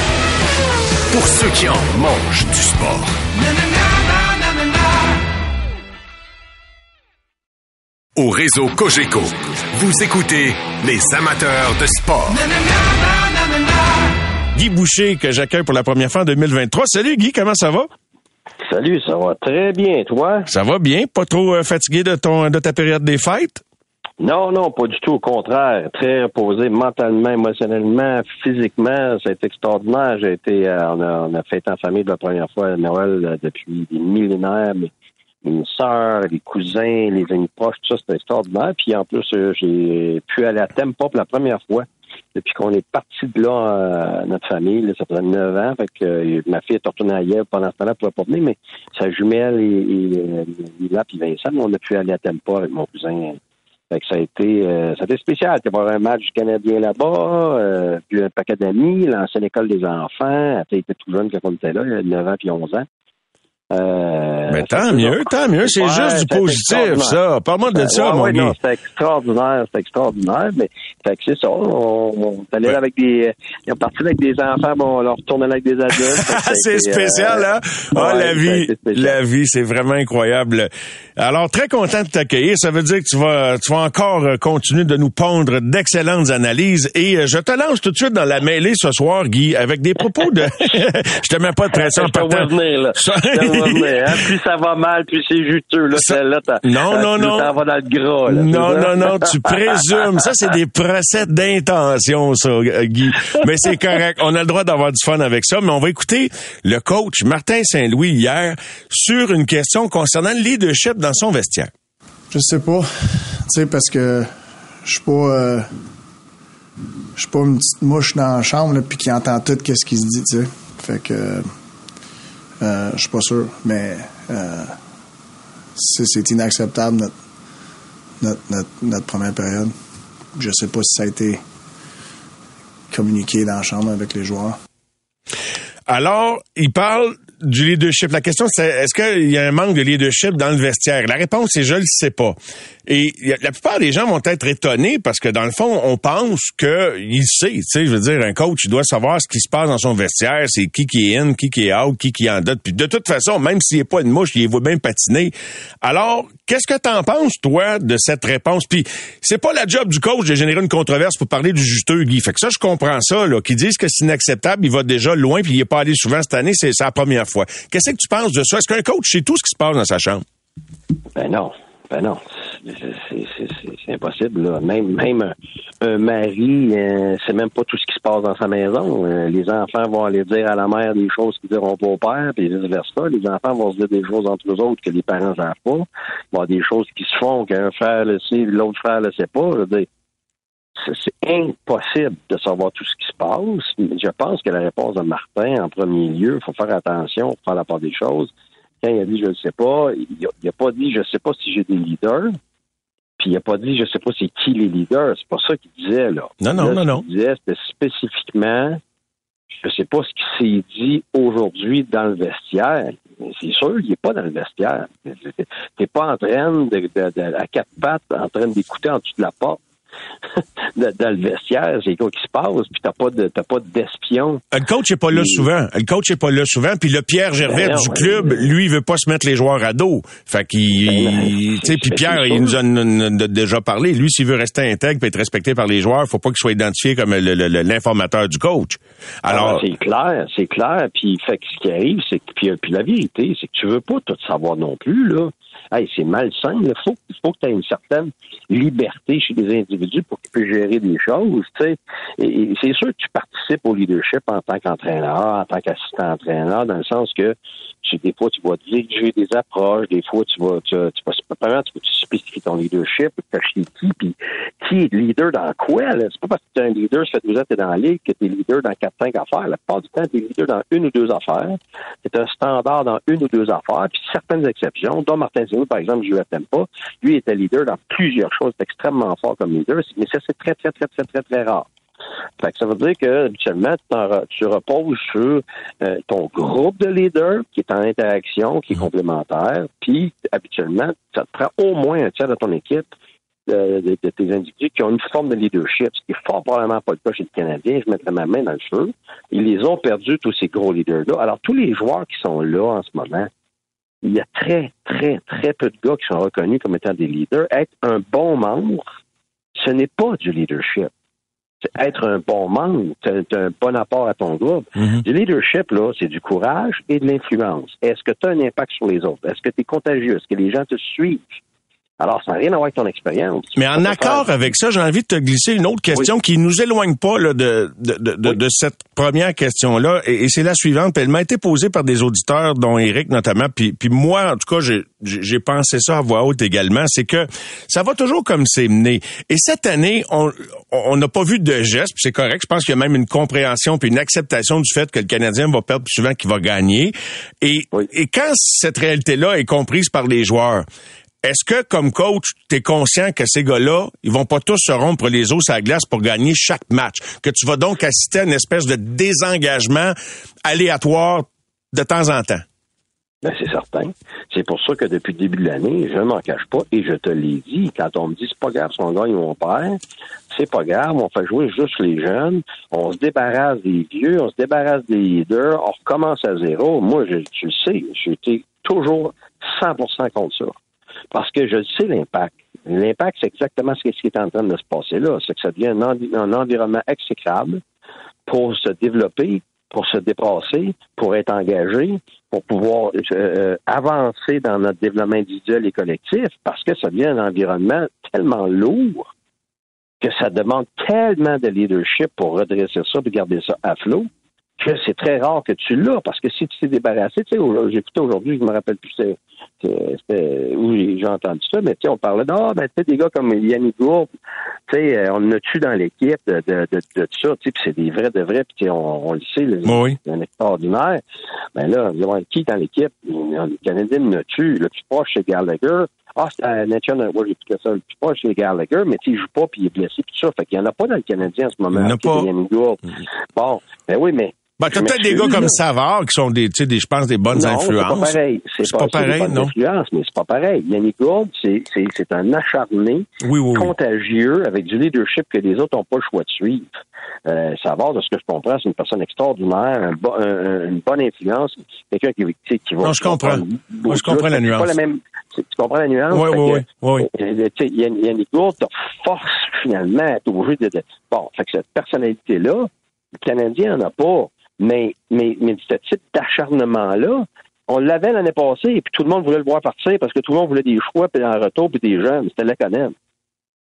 Pour ceux qui en mangent du sport. Au réseau Cogeco, vous écoutez les amateurs de sport. Guy Boucher, que j'accueille pour la première fois en 2023. Salut Guy, comment ça va? Salut, ça va très bien, toi? Ça va bien? Pas trop euh, fatigué de ton de ta période des fêtes? Non, non, pas du tout. Au contraire, très reposé mentalement, émotionnellement, physiquement. Été extraordinaire. J'ai été, euh, on, a, on a en famille pour la première fois à Noël euh, depuis des millénaires. Mes, mes sœurs, les cousins, les amis proches, tout ça, c'était extraordinaire. Puis en plus, euh, j'ai pu aller à Tempa pour la première fois depuis qu'on est parti de là, euh, notre famille. Là, ça faisait neuf ans. Fait que euh, ma fille est retournée Yale pendant ce temps-là, elle pouvait pas venir, mais sa jumelle et, et, euh, Lila puis Vincent, on a pu aller à Tempa avec mon cousin. Fait que ça a été, euh, ça a été spécial. Il y avoir un match du Canadien là-bas, euh, puis un paquet d'amis, l'ancienne école des enfants. Elle était tout jeune quand on était là, il y a 9 ans puis 11 ans. Euh, mais tant mieux, tant mieux. C'est juste du positif, ça. Parle-moi de ça, mon gars. C'est extraordinaire, c'est extraordinaire. Mais fait que c'est ça. On, on allait avec des. Ils ont parti avec des enfants, bon, on leur retournait avec des adultes. c'est spécial, hein? Ah, la vie, la vie, c'est vraiment incroyable. Alors, très content de t'accueillir. Ça veut dire que tu vas, tu vas encore euh, continuer de nous pondre d'excellentes analyses. Et euh, je te lance tout de suite dans la mêlée ce soir, Guy, avec des propos de. je te mets pas de pression en partant. Hein? Plus ça va mal, plus c'est juteux. Là, ça... là non, non, non. Ça va dans le gras. Là, non, non, non, tu présumes. Ça, c'est des procès d'intention, ça, Guy. Mais c'est correct. On a le droit d'avoir du fun avec ça. Mais on va écouter le coach Martin Saint-Louis hier sur une question concernant le leadership dans son vestiaire. Je sais pas. Tu sais, parce que je suis pas... Euh, je suis pas une petite mouche dans la chambre puis qui entend tout ce qui se dit, tu sais. Fait que euh, je suis pas sûr, mais euh, c'est inacceptable notre, notre, première période. Je sais pas si ça a été communiqué dans la chambre avec les joueurs. Alors, il parle du leadership. La question, c'est est-ce qu'il y a un manque de leadership dans le vestiaire? La réponse est je le sais pas. Et la plupart des gens vont être étonnés parce que dans le fond, on pense qu'il sait. Tu sais, je veux dire, un coach, il doit savoir ce qui se passe dans son vestiaire, c'est qui qui est in, qui qui est out, qui qui en dote. Puis de toute façon, même s'il n'est pas une mouche, il voit bien patiner. Alors, qu'est-ce que t'en penses, toi, de cette réponse? Puis c'est pas la job du coach de générer une controverse pour parler du juteux, Guy. Fait que ça, je comprends ça, là. Qui disent que c'est inacceptable, il va déjà loin, puis il est pas allé souvent cette année, c'est sa première fois. Qu'est-ce que tu penses de ça? Est-ce qu'un coach sait tout ce qui se passe dans sa chambre? Ben non. Ben non, c'est impossible. Là. Même, même un, mari, euh, c'est même pas tout ce qui se passe dans sa maison. Euh, les enfants vont aller dire à la mère des choses qu'ils diront pas au père, puis vice versa. Les enfants vont se dire des choses entre eux autres que les parents savent pas. Il y des choses qui se font qu'un frère le sait, l'autre frère le sait pas. C'est impossible de savoir tout ce qui se passe. Je pense que la réponse de Martin, en premier lieu, il faut faire attention, faut faire la part des choses quand il a dit je ne sais pas, il n'a pas dit je ne sais pas si j'ai des leaders. Puis il n'a pas dit je ne sais pas c'est qui les leaders. C'est pas ça qu'il disait là. Non, non, non, non. Il disait c'était spécifiquement je ne sais pas ce qui s'est dit aujourd'hui dans le vestiaire. C'est sûr, il n'est pas dans le vestiaire. Tu n'es pas en train de, à quatre pattes, en train d'écouter en dessous de la porte dans le vestiaire, c'est quoi qui se passe, puis t'as pas de t'as pas d'espion. Le coach est pas là souvent. Le coach est pas là souvent, puis le Pierre Gervais ben du club, lui, il veut pas se mettre les joueurs à dos. Fait qu'il, ben, tu sais, puis Pierre, il nous a déjà parlé. Lui, s'il veut rester intègre et être respecté par les joueurs, faut pas qu'il soit identifié comme l'informateur du coach. Ah, Alors, c'est clair, c'est clair. Puis fait que ce qui arrive, c'est que puis, puis la vérité, c'est que tu veux pas tout savoir non plus là hey, c'est malsain. Il faut, faut que tu aies une certaine liberté chez les individus pour qu'ils puissent gérer des choses. C'est sûr que tu participes au leadership en tant qu'entraîneur, en tant qu'assistant entraîneur, dans le sens que des fois, tu vas diriger des approches, des fois, tu vas, tu, tu vas, tu, tu spécifier ton leadership, tu qui, puis qui est leader dans quoi, C'est pas parce que tu es un leader, ça fait deux ans que tu es dans la ligue, que tu es leader dans quatre, cinq affaires. La plupart du temps, tu es leader dans une ou deux affaires. Tu un standard dans une ou deux affaires, puis certaines exceptions, dont Par exemple, je ne l'aime pas, lui était leader dans plusieurs choses, extrêmement fort comme leader, mais ça, c'est très, très, très, très, très, très rare. Fait que ça veut dire que habituellement, tu, reposes sur euh, ton groupe de leaders qui est en interaction, qui est mhm. complémentaire, puis habituellement, ça te prend au moins un tiers de ton équipe euh, de, tes individus qui ont une forme de leadership, ce qui est fort probablement pas le cas chez les Canadiens. Je mettrais ma main dans le feu. Ils les ont perdus, tous ces gros leaders-là. Alors, tous les joueurs qui sont là en ce moment, il y a très, très, très peu de gars qui sont reconnus comme étant des leaders. Être un bon membre, ce n'est pas du leadership être un bon membre, c'est un bon apport à ton groupe. Mhm. Du leadership, là, c'est du courage et de l'influence. Est-ce que tu as un impact sur les autres? Est-ce que tu es contagieux? Est-ce que les gens te suivent? Alors, ça n'a rien à voir avec ton expérience. Mais en accord avec ça, j'ai envie de te glisser une autre question qui nous éloigne pas là, de, de, de, de, cette première question-là. Et, c'est la suivante. Elle m'a été posée par des auditeurs, dont Eric notamment. Puis, puis moi, en tout cas, j'ai, j'ai pensé ça à voix haute également. C'est que ça va toujours comme c'est mené. Et cette année, on n'a pas vu de geste. c'est correct. Je pense qu'il y a même une compréhension puis une acceptation du fait que le Canadien va perdre plus souvent qu'il va gagner. Et, et quand cette réalité-là est comprise par les joueurs, est-ce que, comme coach, tu es conscient que ces gars-là, ils vont pas tous se rompre les os à la glace pour gagner chaque match? Que tu vas donc assister à une espèce de désengagement aléatoire de temps en temps? Ben, c'est certain. C'est pour ça que depuis le début de l'année, je ne m'en cache pas et je te l'ai dit, quand on me dit c'est pas grave si on gagne ou on c'est pas grave, on fait jouer juste les jeunes, on se débarrasse des vieux, on se débarrasse des leaders, on recommence à zéro. Moi, je, tu le sais, j'étais toujours 100% contre ça. Parce que je sais l'impact. L'impact, c'est exactement ce qui est en train de se passer là. C'est que ça devient un, envi- un environnement exécrable pour se développer, pour se dépasser, pour être engagé, pour pouvoir euh, avancer dans notre développement individuel et collectif, parce que ça devient un environnement tellement lourd que ça demande tellement de leadership pour redresser ça et garder ça à flot que c'est très rare que tu l'as, parce que si tu t'es débarrassé, tu sais, écouté aujourd'hui, je me rappelle plus où j'ai j'ai entendu ça, mais tu sais, on parlait d'ah, ben tu sais, des gars comme Yannick Gourde, tu sais, euh, on a tu dans l'équipe de, de, de, de ça, tu sais, puis c'est des vrais de vrais, puis tu sais, on, on le sait, le- Oui. c'est un extraordinaire. Ben là, on va qui dans l'équipe? Le Canadien me tue, le plus proche c'est Gallagher. Ah, c'est à Nature Network, j'ai écouté ça, le plus proche c'est Gallagher, mais il joue pas, puis il est blessé, puis tout ça. Fait qu'il y en a pas dans le Canadien en ce moment. Il y en a pas. Yannick Gourde. Bon, ben oui, mais Ben, t'as peut-être des gars comme. Savard qui sont des, tu sais, des, je pense, des bonnes non, c'est influences. pas pareil. C'est pas c'est des pareil, bonnes non? mais c'est pas pareil. Yannick Gourde, c'est, c'est, c'est un acharné, Oui, oui, oui. contagieux, avec du leadership que les autres n'ont pas le choix de suivre. Euh, Savard, de ce que je comprends, c'est une personne extraordinaire, un bo- un- un- une bonne influence, quelqu'un qui, tu sais, qui va... Non, je comprends. Moi, je comprends la C'est nuance. Pas la même, c'est- tu comprends la nuance? Oui, oui, oui, oui. euh, tu sais, Yann- Yannick Gourde te force finalement à être obligé de, de- Bon, fait que cette personnalité-là, le Canadien n'en a pas. Mais, mais, mais ce type d'acharnement-là, on l'avait l'année passée, et puis tout le monde voulait le voir partir parce que tout le monde voulait des choix, puis en retour, puis des jeunes. C'était Laconen.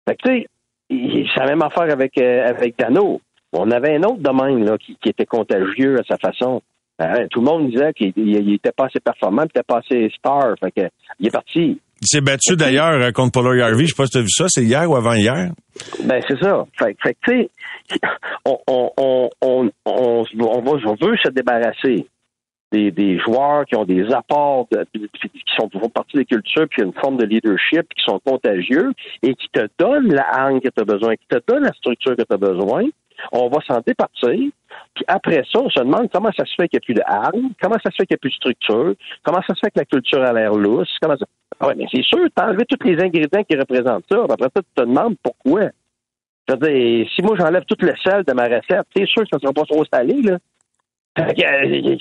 Fait que, tu sais, c'est la même affaire avec, euh, avec Dano. On avait un autre domaine là, qui, était contagieux à sa façon. Euh, tout le monde disait qu'il il, il était pas assez performant, il était pas assez star. Fait que, il est parti. Il s'est battu d'ailleurs euh, contre Paul Harvey. Je sais pas si tu as vu ça. C'est hier ou avant-hier. Ben c'est ça. Fait, fait que tu sais, on, on, on, on, on, on va, on veut se débarrasser des, des joueurs qui ont des apports, de- qui sont font partie des cultures, puis qui ont une forme de leadership, qui sont contagieux et qui te donnent la hargne que tu as besoin, qui te donnent la structure que tu as besoin. On va s'en départir. Puis après ça, on se demande comment ça se fait qu'il n'y a plus de hargne, comment ça se fait qu'il n'y a plus de structure, comment ça se fait que la culture a l'air lousse, comment ça... Ah ouais, mais c'est sûr, t'as enlevé tous les ingrédients qui représentent ça. Après ça, tu te demandes pourquoi. Je veux dire, si moi j'enlève tout le sel de ma recette, c'est sûr que ça ne sera pas trop salé, là. Euh,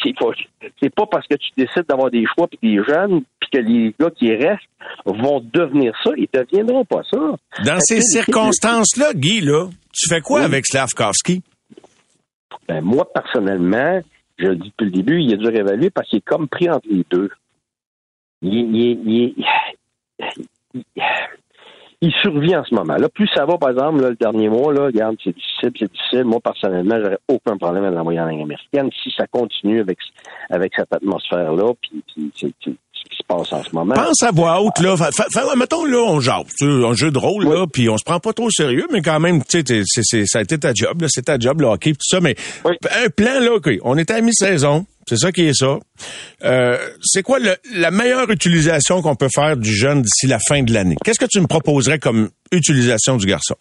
c'est pas- parce que tu décides d'avoir des choix puis des jeunes, puis que les gars qui restent vont devenir ça, ils deviendront pas ça. Dans Fait ces circonstances-là, Guy, là, tu fais quoi Oui. avec Slavkovski? Ben, moi, personnellement, je le dis depuis le début, il a dû réévaluer parce qu'il est comme pris entre les deux. Il, il, il, il- survit en ce moment. Là, plus ça va, par exemple, là, le dernier mois, là, regarde, c'est difficile, c'est difficile. Moi, personnellement, j'aurais aucun problème à l'envoyer en langue américaine si ça continue avec, avec cette atmosphère-là, puis, puis qui se passe en ce moment. Pense à voix haute, là. Fa- fa- mettons, là, on jase. Un jeu de rôle, là, puis on se prend pas trop au sérieux, mais quand même, tu sais, t'es- c'est- c'est- ça a été ta job, là. C'est ta job, le hockey, tout ça. Mais Oui. un plan, là, OK. On était à mi-saison. C'est ça qui est ça. Euh, c'est quoi le- la meilleure utilisation qu'on peut faire du jeune d'ici la fin de l'année? Qu'est-ce que tu me proposerais comme utilisation du garçon?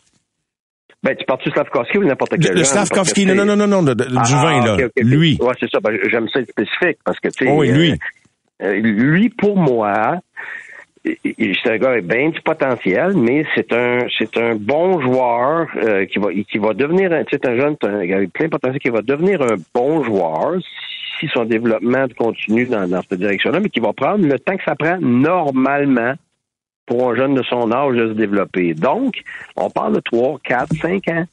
Ben, tu parles-tu Slavkovski ou n'importe quel Le? Slavkovski, non, non, non, non, du vin, là. Lui. Ouais, c'est ça. Ben, j'aime ça être spécifique parce que, tu sais. Oh oui, lui. Euh, lui, pour moi, c'est un gars avec bien du potentiel, mais c'est un c'est un bon joueur euh, qui va qui va devenir c'est un jeune avec plein de potentiel qui va devenir un bon joueur si son développement continue dans, dans cette direction-là, mais qui va prendre le temps que ça prend normalement pour un jeune de son âge de se développer. Donc, on parle de 3, 4, 5 ans.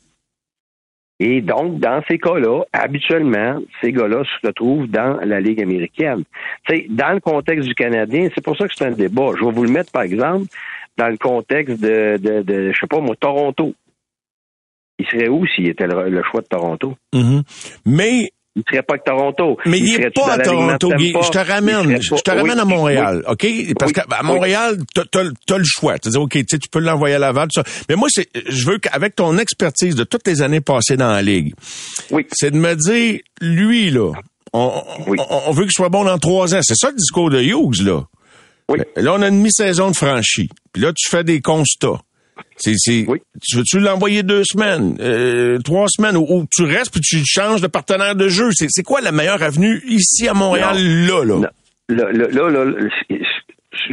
Et donc, dans ces cas-là, habituellement, ces gars-là se retrouvent dans la Ligue américaine. Sais, dans le contexte du Canadien, c'est pour ça que c'est un débat. Je vais vous le mettre, par exemple, dans le contexte de, je sais pas moi, Toronto. Il serait où s'il était le, choix de Toronto? Mhm. Mais Il serait pas que Toronto. Mais il est serait-tu pas à Toronto, Guy. Je te ramène, je te ramène oui, à Montréal, OK? Parce Oui. qu'à Montréal, t'as as, le choix. Tu dis, OK, tu sais, tu peux l'envoyer à Laval, tout ça. Mais moi, c'est, je veux qu'avec ton expertise de toutes les années passées dans la Ligue, Oui. c'est de me dire, lui, là, on, on, on veut qu'il soit bon dans trois ans. C'est ça le discours de Hughes, là. Oui. Là, on a une mi-saison de franchie. Puis là, tu fais des constats. C'est, c'est, Oui. Tu veux-tu l'envoyer deux semaines, euh, trois semaines, ou, tu restes puis tu changes de partenaire de jeu? C'est, c'est quoi la meilleure avenue ici à Montréal, là, là? Non. là, là, là,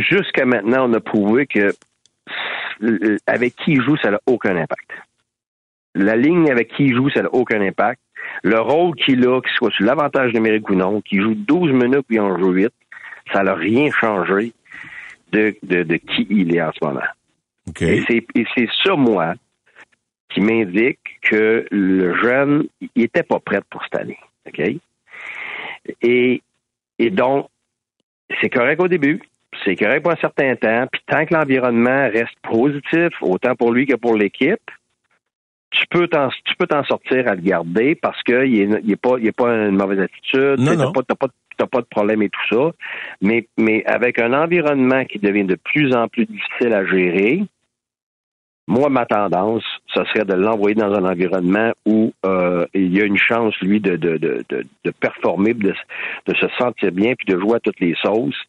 jusqu'à maintenant, on a prouvé que avec qui il joue, ça n'a aucun impact. La ligne avec qui il joue, ça n'a aucun impact. Le rôle qu'il a, qu'il soit sur l'avantage numérique ou non, qu'il joue 12 minutes puis en joue 8, ça n'a rien changé de, de, de qui il est en ce moment. Et c'est ça, moi, qui m'indique que le jeune, il était pas prêt pour cette année. OK? Et, et donc, c'est correct au début, c'est correct pour un certain temps, puis tant que l'environnement reste positif, autant pour lui que pour l'équipe, tu peux t'en tu peux t'en sortir à le garder parce que il est, il est pas il est pas une mauvaise attitude, Non, non. pas t'as pas t'as pas de problème et tout ça, mais mais avec un environnement qui devient de plus en plus difficile à gérer, moi ma tendance, ce serait de l'envoyer dans un environnement où euh, il y a une chance lui de de de de, performer, de, de se sentir bien puis de jouer à toutes les sauces.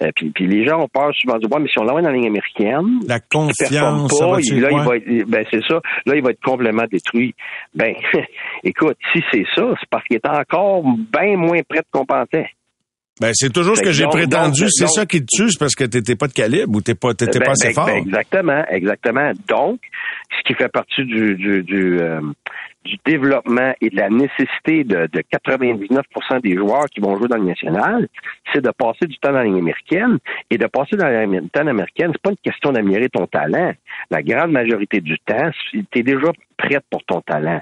Euh, puis, puis les gens ont peur souvent de dire, ouais, mais si on l'envoie dans la ligne américaine, La confiance, pas, il- là, il va être, ben, c'est ça. Là, il va être complètement détruit. Ben, écoute, si c'est ça, c'est parce qu'il est encore bien moins prêt qu'on pensait. Ben, c'est toujours ce Fait que j'ai prétendu. C'est ça qui te tue, c'est parce que t'étais pas de calibre ou t'es pas, t'étais Ben, pas assez ben, fort. ben, exactement, exactement. Donc, ce qui fait partie du, du, du, euh, du développement et de la nécessité de, de 99% des joueurs qui vont jouer dans le national, c'est de passer du temps dans la américaine. Et de passer dans la ligne américaine, c'est pas une question d'améliorer ton talent. La grande majorité du temps, tu es déjà prête pour ton talent.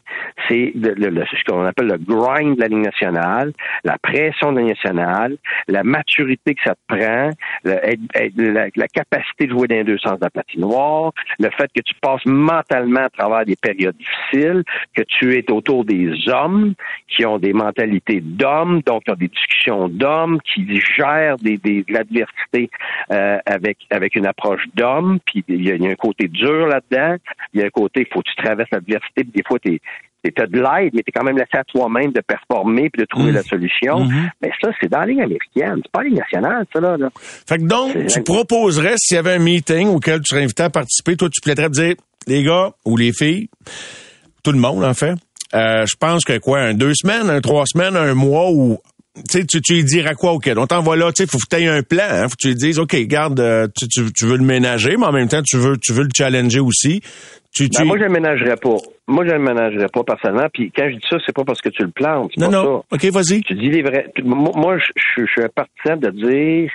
C'est ce qu'on appelle le grind de la Ligue nationale, la pression de la Ligue nationale, la maturité que ça te prend, la, capacité de jouer dans deux sens de la patinoire, le fait que tu passes mentalement à travers des périodes difficiles, que tu es autour des hommes qui ont des mentalités d'hommes, donc qui ont des discussions d'hommes, qui gèrent des, des- de l'adversité euh, avec avec une approche d'homme, puis il y, a- il y a un côté dur là-dedans, il y a un côté, il faut que tu traverses l'adversité, puis des fois, tu as de l'aide, mais tu es quand même laissé à toi-même de performer puis de trouver Mhm. la solution. Mhm. Mais ça, c'est dans la ligne américaine. C'est pas la ligne nationale, ça, là. là. Fait que donc, tu proposerais, s'il y avait un meeting auquel tu serais invité à participer, toi, tu plaiderais de dire, les gars ou les filles, tout le monde, en fait, euh, je pense que quoi, un deux semaines, un trois semaines, un mois ou tu tu, tu lui diras quoi auquel? On t'envoie là, tu sais, faut que tu aies un plan, hein, faut que tu lui dises, OK, garde, euh, tu, tu, tu veux le ménager, mais en même temps, tu veux, tu veux le challenger aussi. Tu, tu... Ben, moi, je pas. Moi, je pas personnellement. Puis quand je dis ça, c'est pas parce que tu le plantes. non, pas non. ça. OK, vas-y. Tu dis les vrais. Moi, moi, je, je- je suis un partisan de dire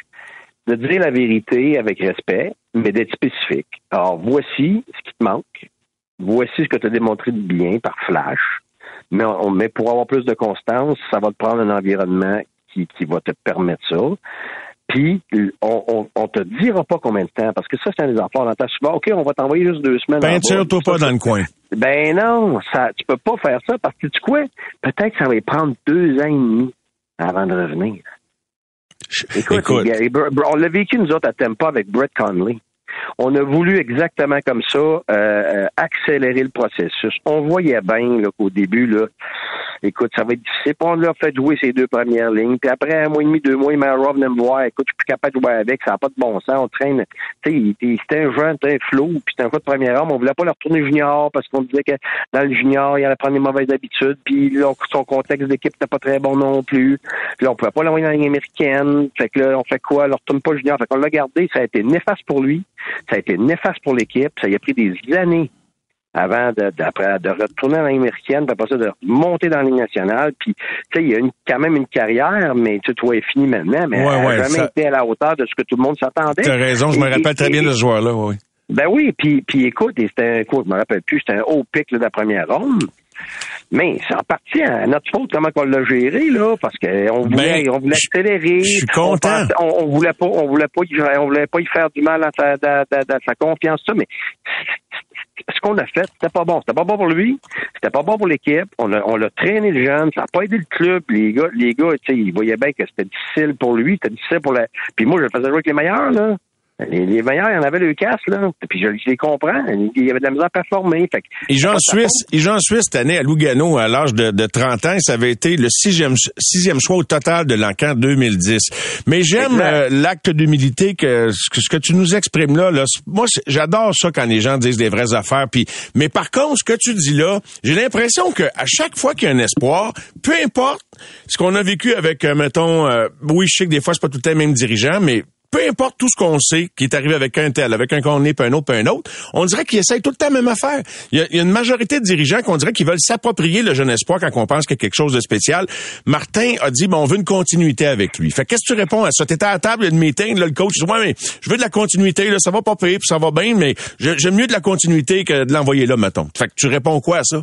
de dire la vérité avec respect, mais d'être spécifique. Alors, voici ce qui te manque. Voici ce que tu as démontré de bien par flash. Mais, on- mais pour avoir plus de constance, ça va te prendre un environnement qui, qui va te permettre ça. Puis, on, on, on te dira pas combien de temps, parce que ça, c'est un des affaires. On entend souvent, OK, on va t'envoyer juste deux semaines. Peinture-toi pas dans le coin. ben non, ça, tu peux pas faire ça parce que tu quoi? Peut-être que ça va y prendre deux ans et demi avant de revenir. Écoute, Écoute. on l'a vécu nous autres à Tampa avec Brett Conley. On a voulu exactement comme ça euh, euh, accélérer le processus. On voyait bien qu'au début, là, écoute, ça va être difficile. On l'a fait jouer ses deux premières lignes. Puis après un mois et demi, deux mois, il m'a venait me voir. Écoute, je suis plus capable de jouer avec, ça n'a pas de bon sens. On traîne. Tu sais, c'était un jeune, un flou, puis c'était un coup de première arme. On voulait pas le retourner junior parce qu'on disait que dans le junior, il allait prendre des mauvaises habitudes. Puis là, son contexte d'équipe n'était pas très bon non plus. Puis là, on pouvait pas l'envoyer dans la ligne américaine. Fait que là, on fait quoi? On le retourne pas junior. Fait qu'on l'a gardé. Ça a été néfaste pour lui. Ça a été néfaste pour l'équipe. Ça y a pris des années avant de, d'après- de retourner ligne américaine, puis après ça, de monter dans la nationale. Puis, tu sais, il y a une, quand même une carrière, mais tu elle est fini maintenant, mais Ouais, elle n'a ouais, jamais ça- été à la hauteur de ce que tout le monde s'attendait. T'as raison, je me Et- rappelle très et- bien de ce joueur-là, oui. Ben oui, puis, puis écoute, c'était un coup, je me rappelle plus, c'était un haut pic là, de la première ronde. Mais c'est en partie à notre faute comment on l'a géré, là, parce qu'on voulait, Ben, on voulait je- accélérer. je suis On, content. on, on voulait pas, on voulait pas, y- on voulait pas y faire du mal à sa, à- à- à sa confiance, ça, mais ce qu'on a fait, c'était pas bon. C'était pas bon pour lui, c'était pas bon pour l'équipe. On a, on l'a traîné le jeune, ça n'a pas aidé le club. Les gars, les gars, ils voyaient bien que c'était difficile pour lui, c'était difficile pour la. Puis moi, je le faisais jouer avec les meilleurs, là. Les, les meilleurs, il y en avait le casse, là. Puis je, je les comprends. Il y avait de la misère à performer. Fait que, Il joue en Suisse. Il joue en Suisse cette année à Lugano à l'âge de, de 30 ans. Ça avait été le sixième, sixième choix au total de l'encan 2010. Mais j'aime euh, l'acte d'humilité que ce, que ce que tu nous exprimes là. là moi, j'adore ça quand les gens disent des vraies affaires. Puis, mais par contre, ce que tu dis là, j'ai l'impression que à chaque fois qu'il y a un espoir, peu importe ce qu'on a vécu avec, euh, mettons, euh, oui, je sais que des fois c'est pas tout le temps le même dirigeant, mais peu importe tout ce qu'on sait qui est arrivé avec un tel, avec un qu'on est, puis un autre, puis un autre, on dirait qu'ils essayent tout le temps la même affaire. Il y a, une majorité de dirigeants qu'on dirait qu'ils veulent s'approprier le jeune espoir quand on pense qu'il y a quelque chose de spécial. Martin a dit, bon, on veut une continuité avec lui. Fait qu'est-ce que tu réponds à ça? T'étais à table, il y une meeting, le coach dit, ouais, mais je veux de la continuité, là, ça va pas payer, puis ça va bien, mais j'aime mieux de la continuité que de l'envoyer là, mettons. Fait que tu réponds quoi à ça?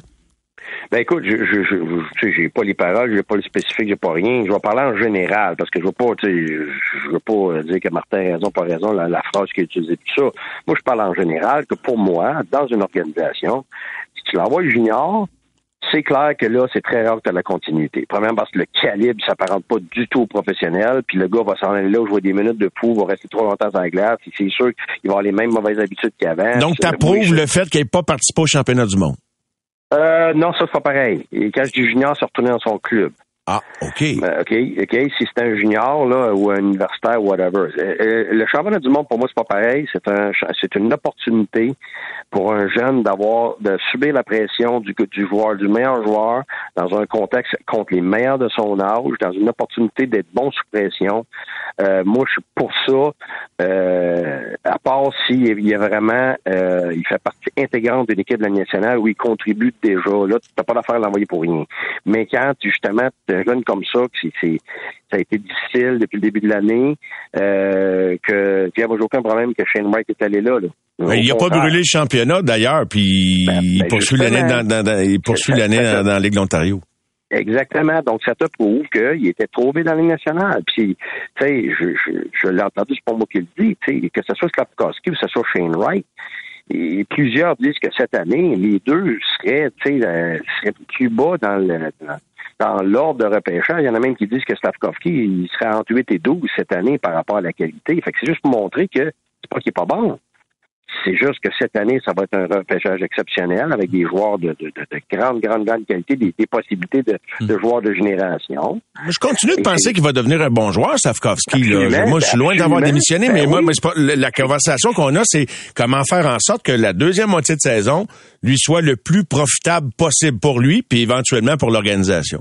Ben écoute, je, je, je, tu j'ai pas les paroles, j'ai pas le spécifique, j'ai pas rien. Je vais parler en général parce que je veux pas, tu sais, je, veux pas euh, dire que Martin a raison, pas raison, la, la phrase qu'il a utilisée, tout ça. Moi, je parle en général que pour moi, dans une organisation, si tu l'envoies junior, c'est clair que là, c'est très rare que tu la continuité. Premièrement, parce que le calibre, ça s'apparente pas du tout au professionnel, puis le gars va s'en aller là, jouer des minutes de fou, va rester trop longtemps sur la glace, puis c'est sûr qu'il va avoir les mêmes mauvaises habitudes qu'avant. Donc, oui, je- le fait qu'il n'ait pas participé au championnat du monde. Euh, non, ça, c'est pas pareil. Et quand je dis junior, c'est retourner dans son club. Ah, OK. Ben, OK, OK. Si c'est un junior là, ou un universitaire, whatever. Euh, euh, le championnat du monde, pour moi, c'est pas pareil. C'est un c'est une opportunité pour un jeune d'avoir de subir la pression du, du joueur, du meilleur joueur, dans un contexte contre les meilleurs de son âge, dans une opportunité d'être bon sous pression. Euh, moi, je suis pour ça. À part s'il il y a vraiment il fait partie intégrante de l'équipe de la nationale où il contribue déjà. Là, tu n'as pas d'affaire à l'envoyer pour rien. Mais quand justement un jeune comme ça, que c'est, ça a été difficile depuis le début de l'année, euh, que il n'y avait aucun problème que Shane Wright est allé là. là. Ben, il Au a pas brûlé le championnat d'ailleurs, puis Ben, il ben, poursuit justement. l'année dans, dans- dans- il poursuit l'année dans, dans la Ligue d'Ontario. Exactement. Donc, ça te prouve qu'il était trouvé dans la Ligue nationale. Puis, tu sais, je, je, je l'ai entendu, c'est pas moi qui le dis, tu sais, que ce soit Slapkowski ou que ce soit Shane Wright. Et plusieurs disent que cette année, les deux seraient, tu sais, euh, seraient plus bas dans le dans, dans l'ordre de repêchage. Il y en a même qui disent que Slavkovski, il serait entre 8 et 12 cette année par rapport à la qualité. Fait que c'est juste pour montrer que c'est pas qu'il est pas bon. C'est juste que cette année, ça va être un repêchage exceptionnel avec des joueurs de, de, de, de grande, grande, grande qualité, des, des possibilités de, de joueurs de génération. Je continue de penser qu'il va devenir un bon joueur, Safkovski. Là. Moi, je suis loin d'avoir démissionné, Ben mais moi, oui. mais c'est pas, la, la conversation qu'on a, c'est comment faire en sorte que la deuxième moitié de saison lui soit le plus profitable possible pour lui, puis éventuellement pour l'organisation.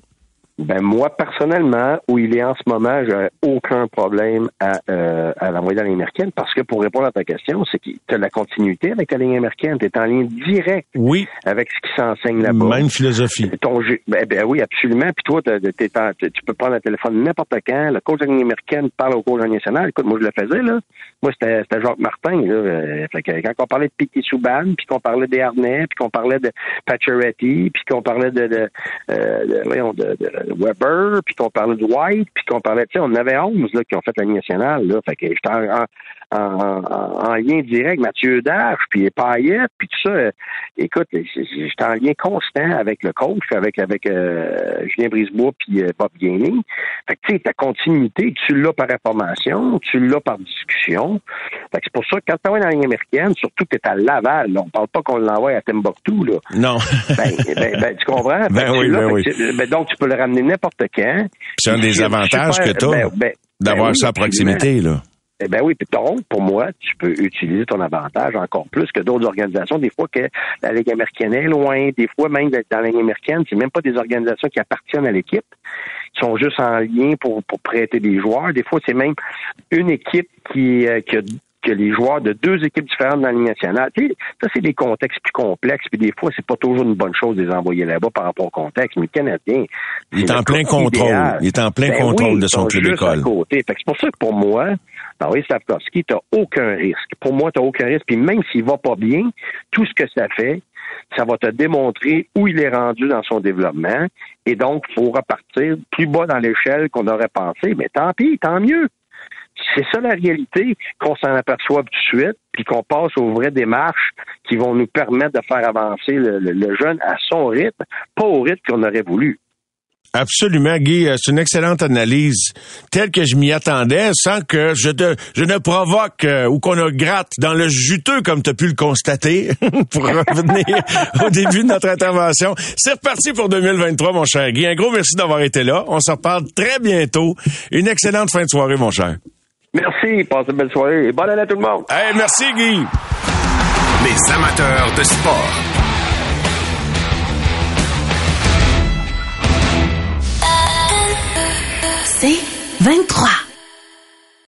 Ben moi, personnellement, où il est en ce moment, j'ai aucun problème à, euh, à l'envoyer dans la ligne américaine parce que pour répondre à ta question, c'est que tu as la continuité avec la ligne américaine. Tu es en lien direct Oui, avec ce qui s'enseigne là-bas. même philosophie. Ton jeu, ben, ben oui, absolument. Puis toi, en- tu peux prendre le téléphone n'importe quand. Le coach de la ligne américaine parle au coach nationale. Écoute, moi, je le faisais, là. Moi, c'était c'était Jacques Martin, là. Euh, fait que quand on parlait de Piquet Souban, puis qu'on parlait des Harnais, puis qu'on parlait de Pacioretty, puis qu'on parlait de, de, euh, de, voyons, de, de Weber, puis qu'on parlait de White, puis qu'on parlait, tu sais, on avait 11, là, qui ont fait la ligne nationale, là. Fait que j'étais en, en, en, en lien direct, Mathieu Dash, puis Payette, puis tout ça. Euh, Écoute, j'étais en lien constant avec le coach, avec avec euh, Julien Brisebois puis euh, Bob Gaining. Fait que tu sais, ta continuité, tu l'as par information, tu l'as par discussion. Fait que c'est pour ça que quand tu dans la ligne américaine, surtout que tu es à Laval, là, on parle pas qu'on l'envoie à Timbuktu, là. Non. Ben, ben, ben, tu comprends? Ben oui, ben fait oui. ben, donc, tu peux le ramener n'importe quand. c'est un des avantages que tu as ben, ben, d'avoir ben oui, ça à absolument. proximité. Là. Eh ben oui, puis donc, pour moi, tu peux utiliser ton avantage encore plus que d'autres organisations. Des fois que la Ligue américaine est loin, des fois même dans la Ligue américaine, c'est même pas des organisations qui appartiennent à l'équipe, qui sont juste en lien pour, pour prêter des joueurs. Des fois, c'est même une équipe qui, euh, qui a que les joueurs de deux équipes différentes dans la Ligue nationale. Tu sais, ça, c'est des contextes plus complexes, puis des fois, c'est pas toujours une bonne chose de les envoyer là-bas par rapport au contexte. Mais le Canadien, Il est en le plein contrôle. idéal. Il est en plein Ben contrôle oui, de son club juste à école. côté. Fait que c'est pour ça que pour moi, Henri Slavkovski, t'as aucun risque. Pour moi, t'as aucun risque. Puis même s'il va pas bien, tout ce que ça fait, ça va te démontrer où il est rendu dans son développement. Et donc, il faut repartir plus bas dans l'échelle qu'on aurait pensé. Mais tant pis, tant mieux. C'est ça la réalité, qu'on s'en aperçoive tout de suite, puis qu'on passe aux vraies démarches qui vont nous permettre de faire avancer le, jeune à son rythme, pas au rythme qu'on aurait voulu. Absolument, Guy. Euh, C'est une excellente analyse, telle que je m'y attendais, sans que je te, je ne provoque euh, ou qu'on ne gratte dans le juteux, comme tu as pu le constater, pour revenir au début de notre intervention. C'est reparti pour 2023, mon cher Guy. Un gros merci d'avoir été là. On se reparle très bientôt. Une excellente fin de soirée, mon cher. Merci, passez une belle soirée et bonne année à tout le monde. Hey, merci, Guy. Les amateurs de sport. C'est 23.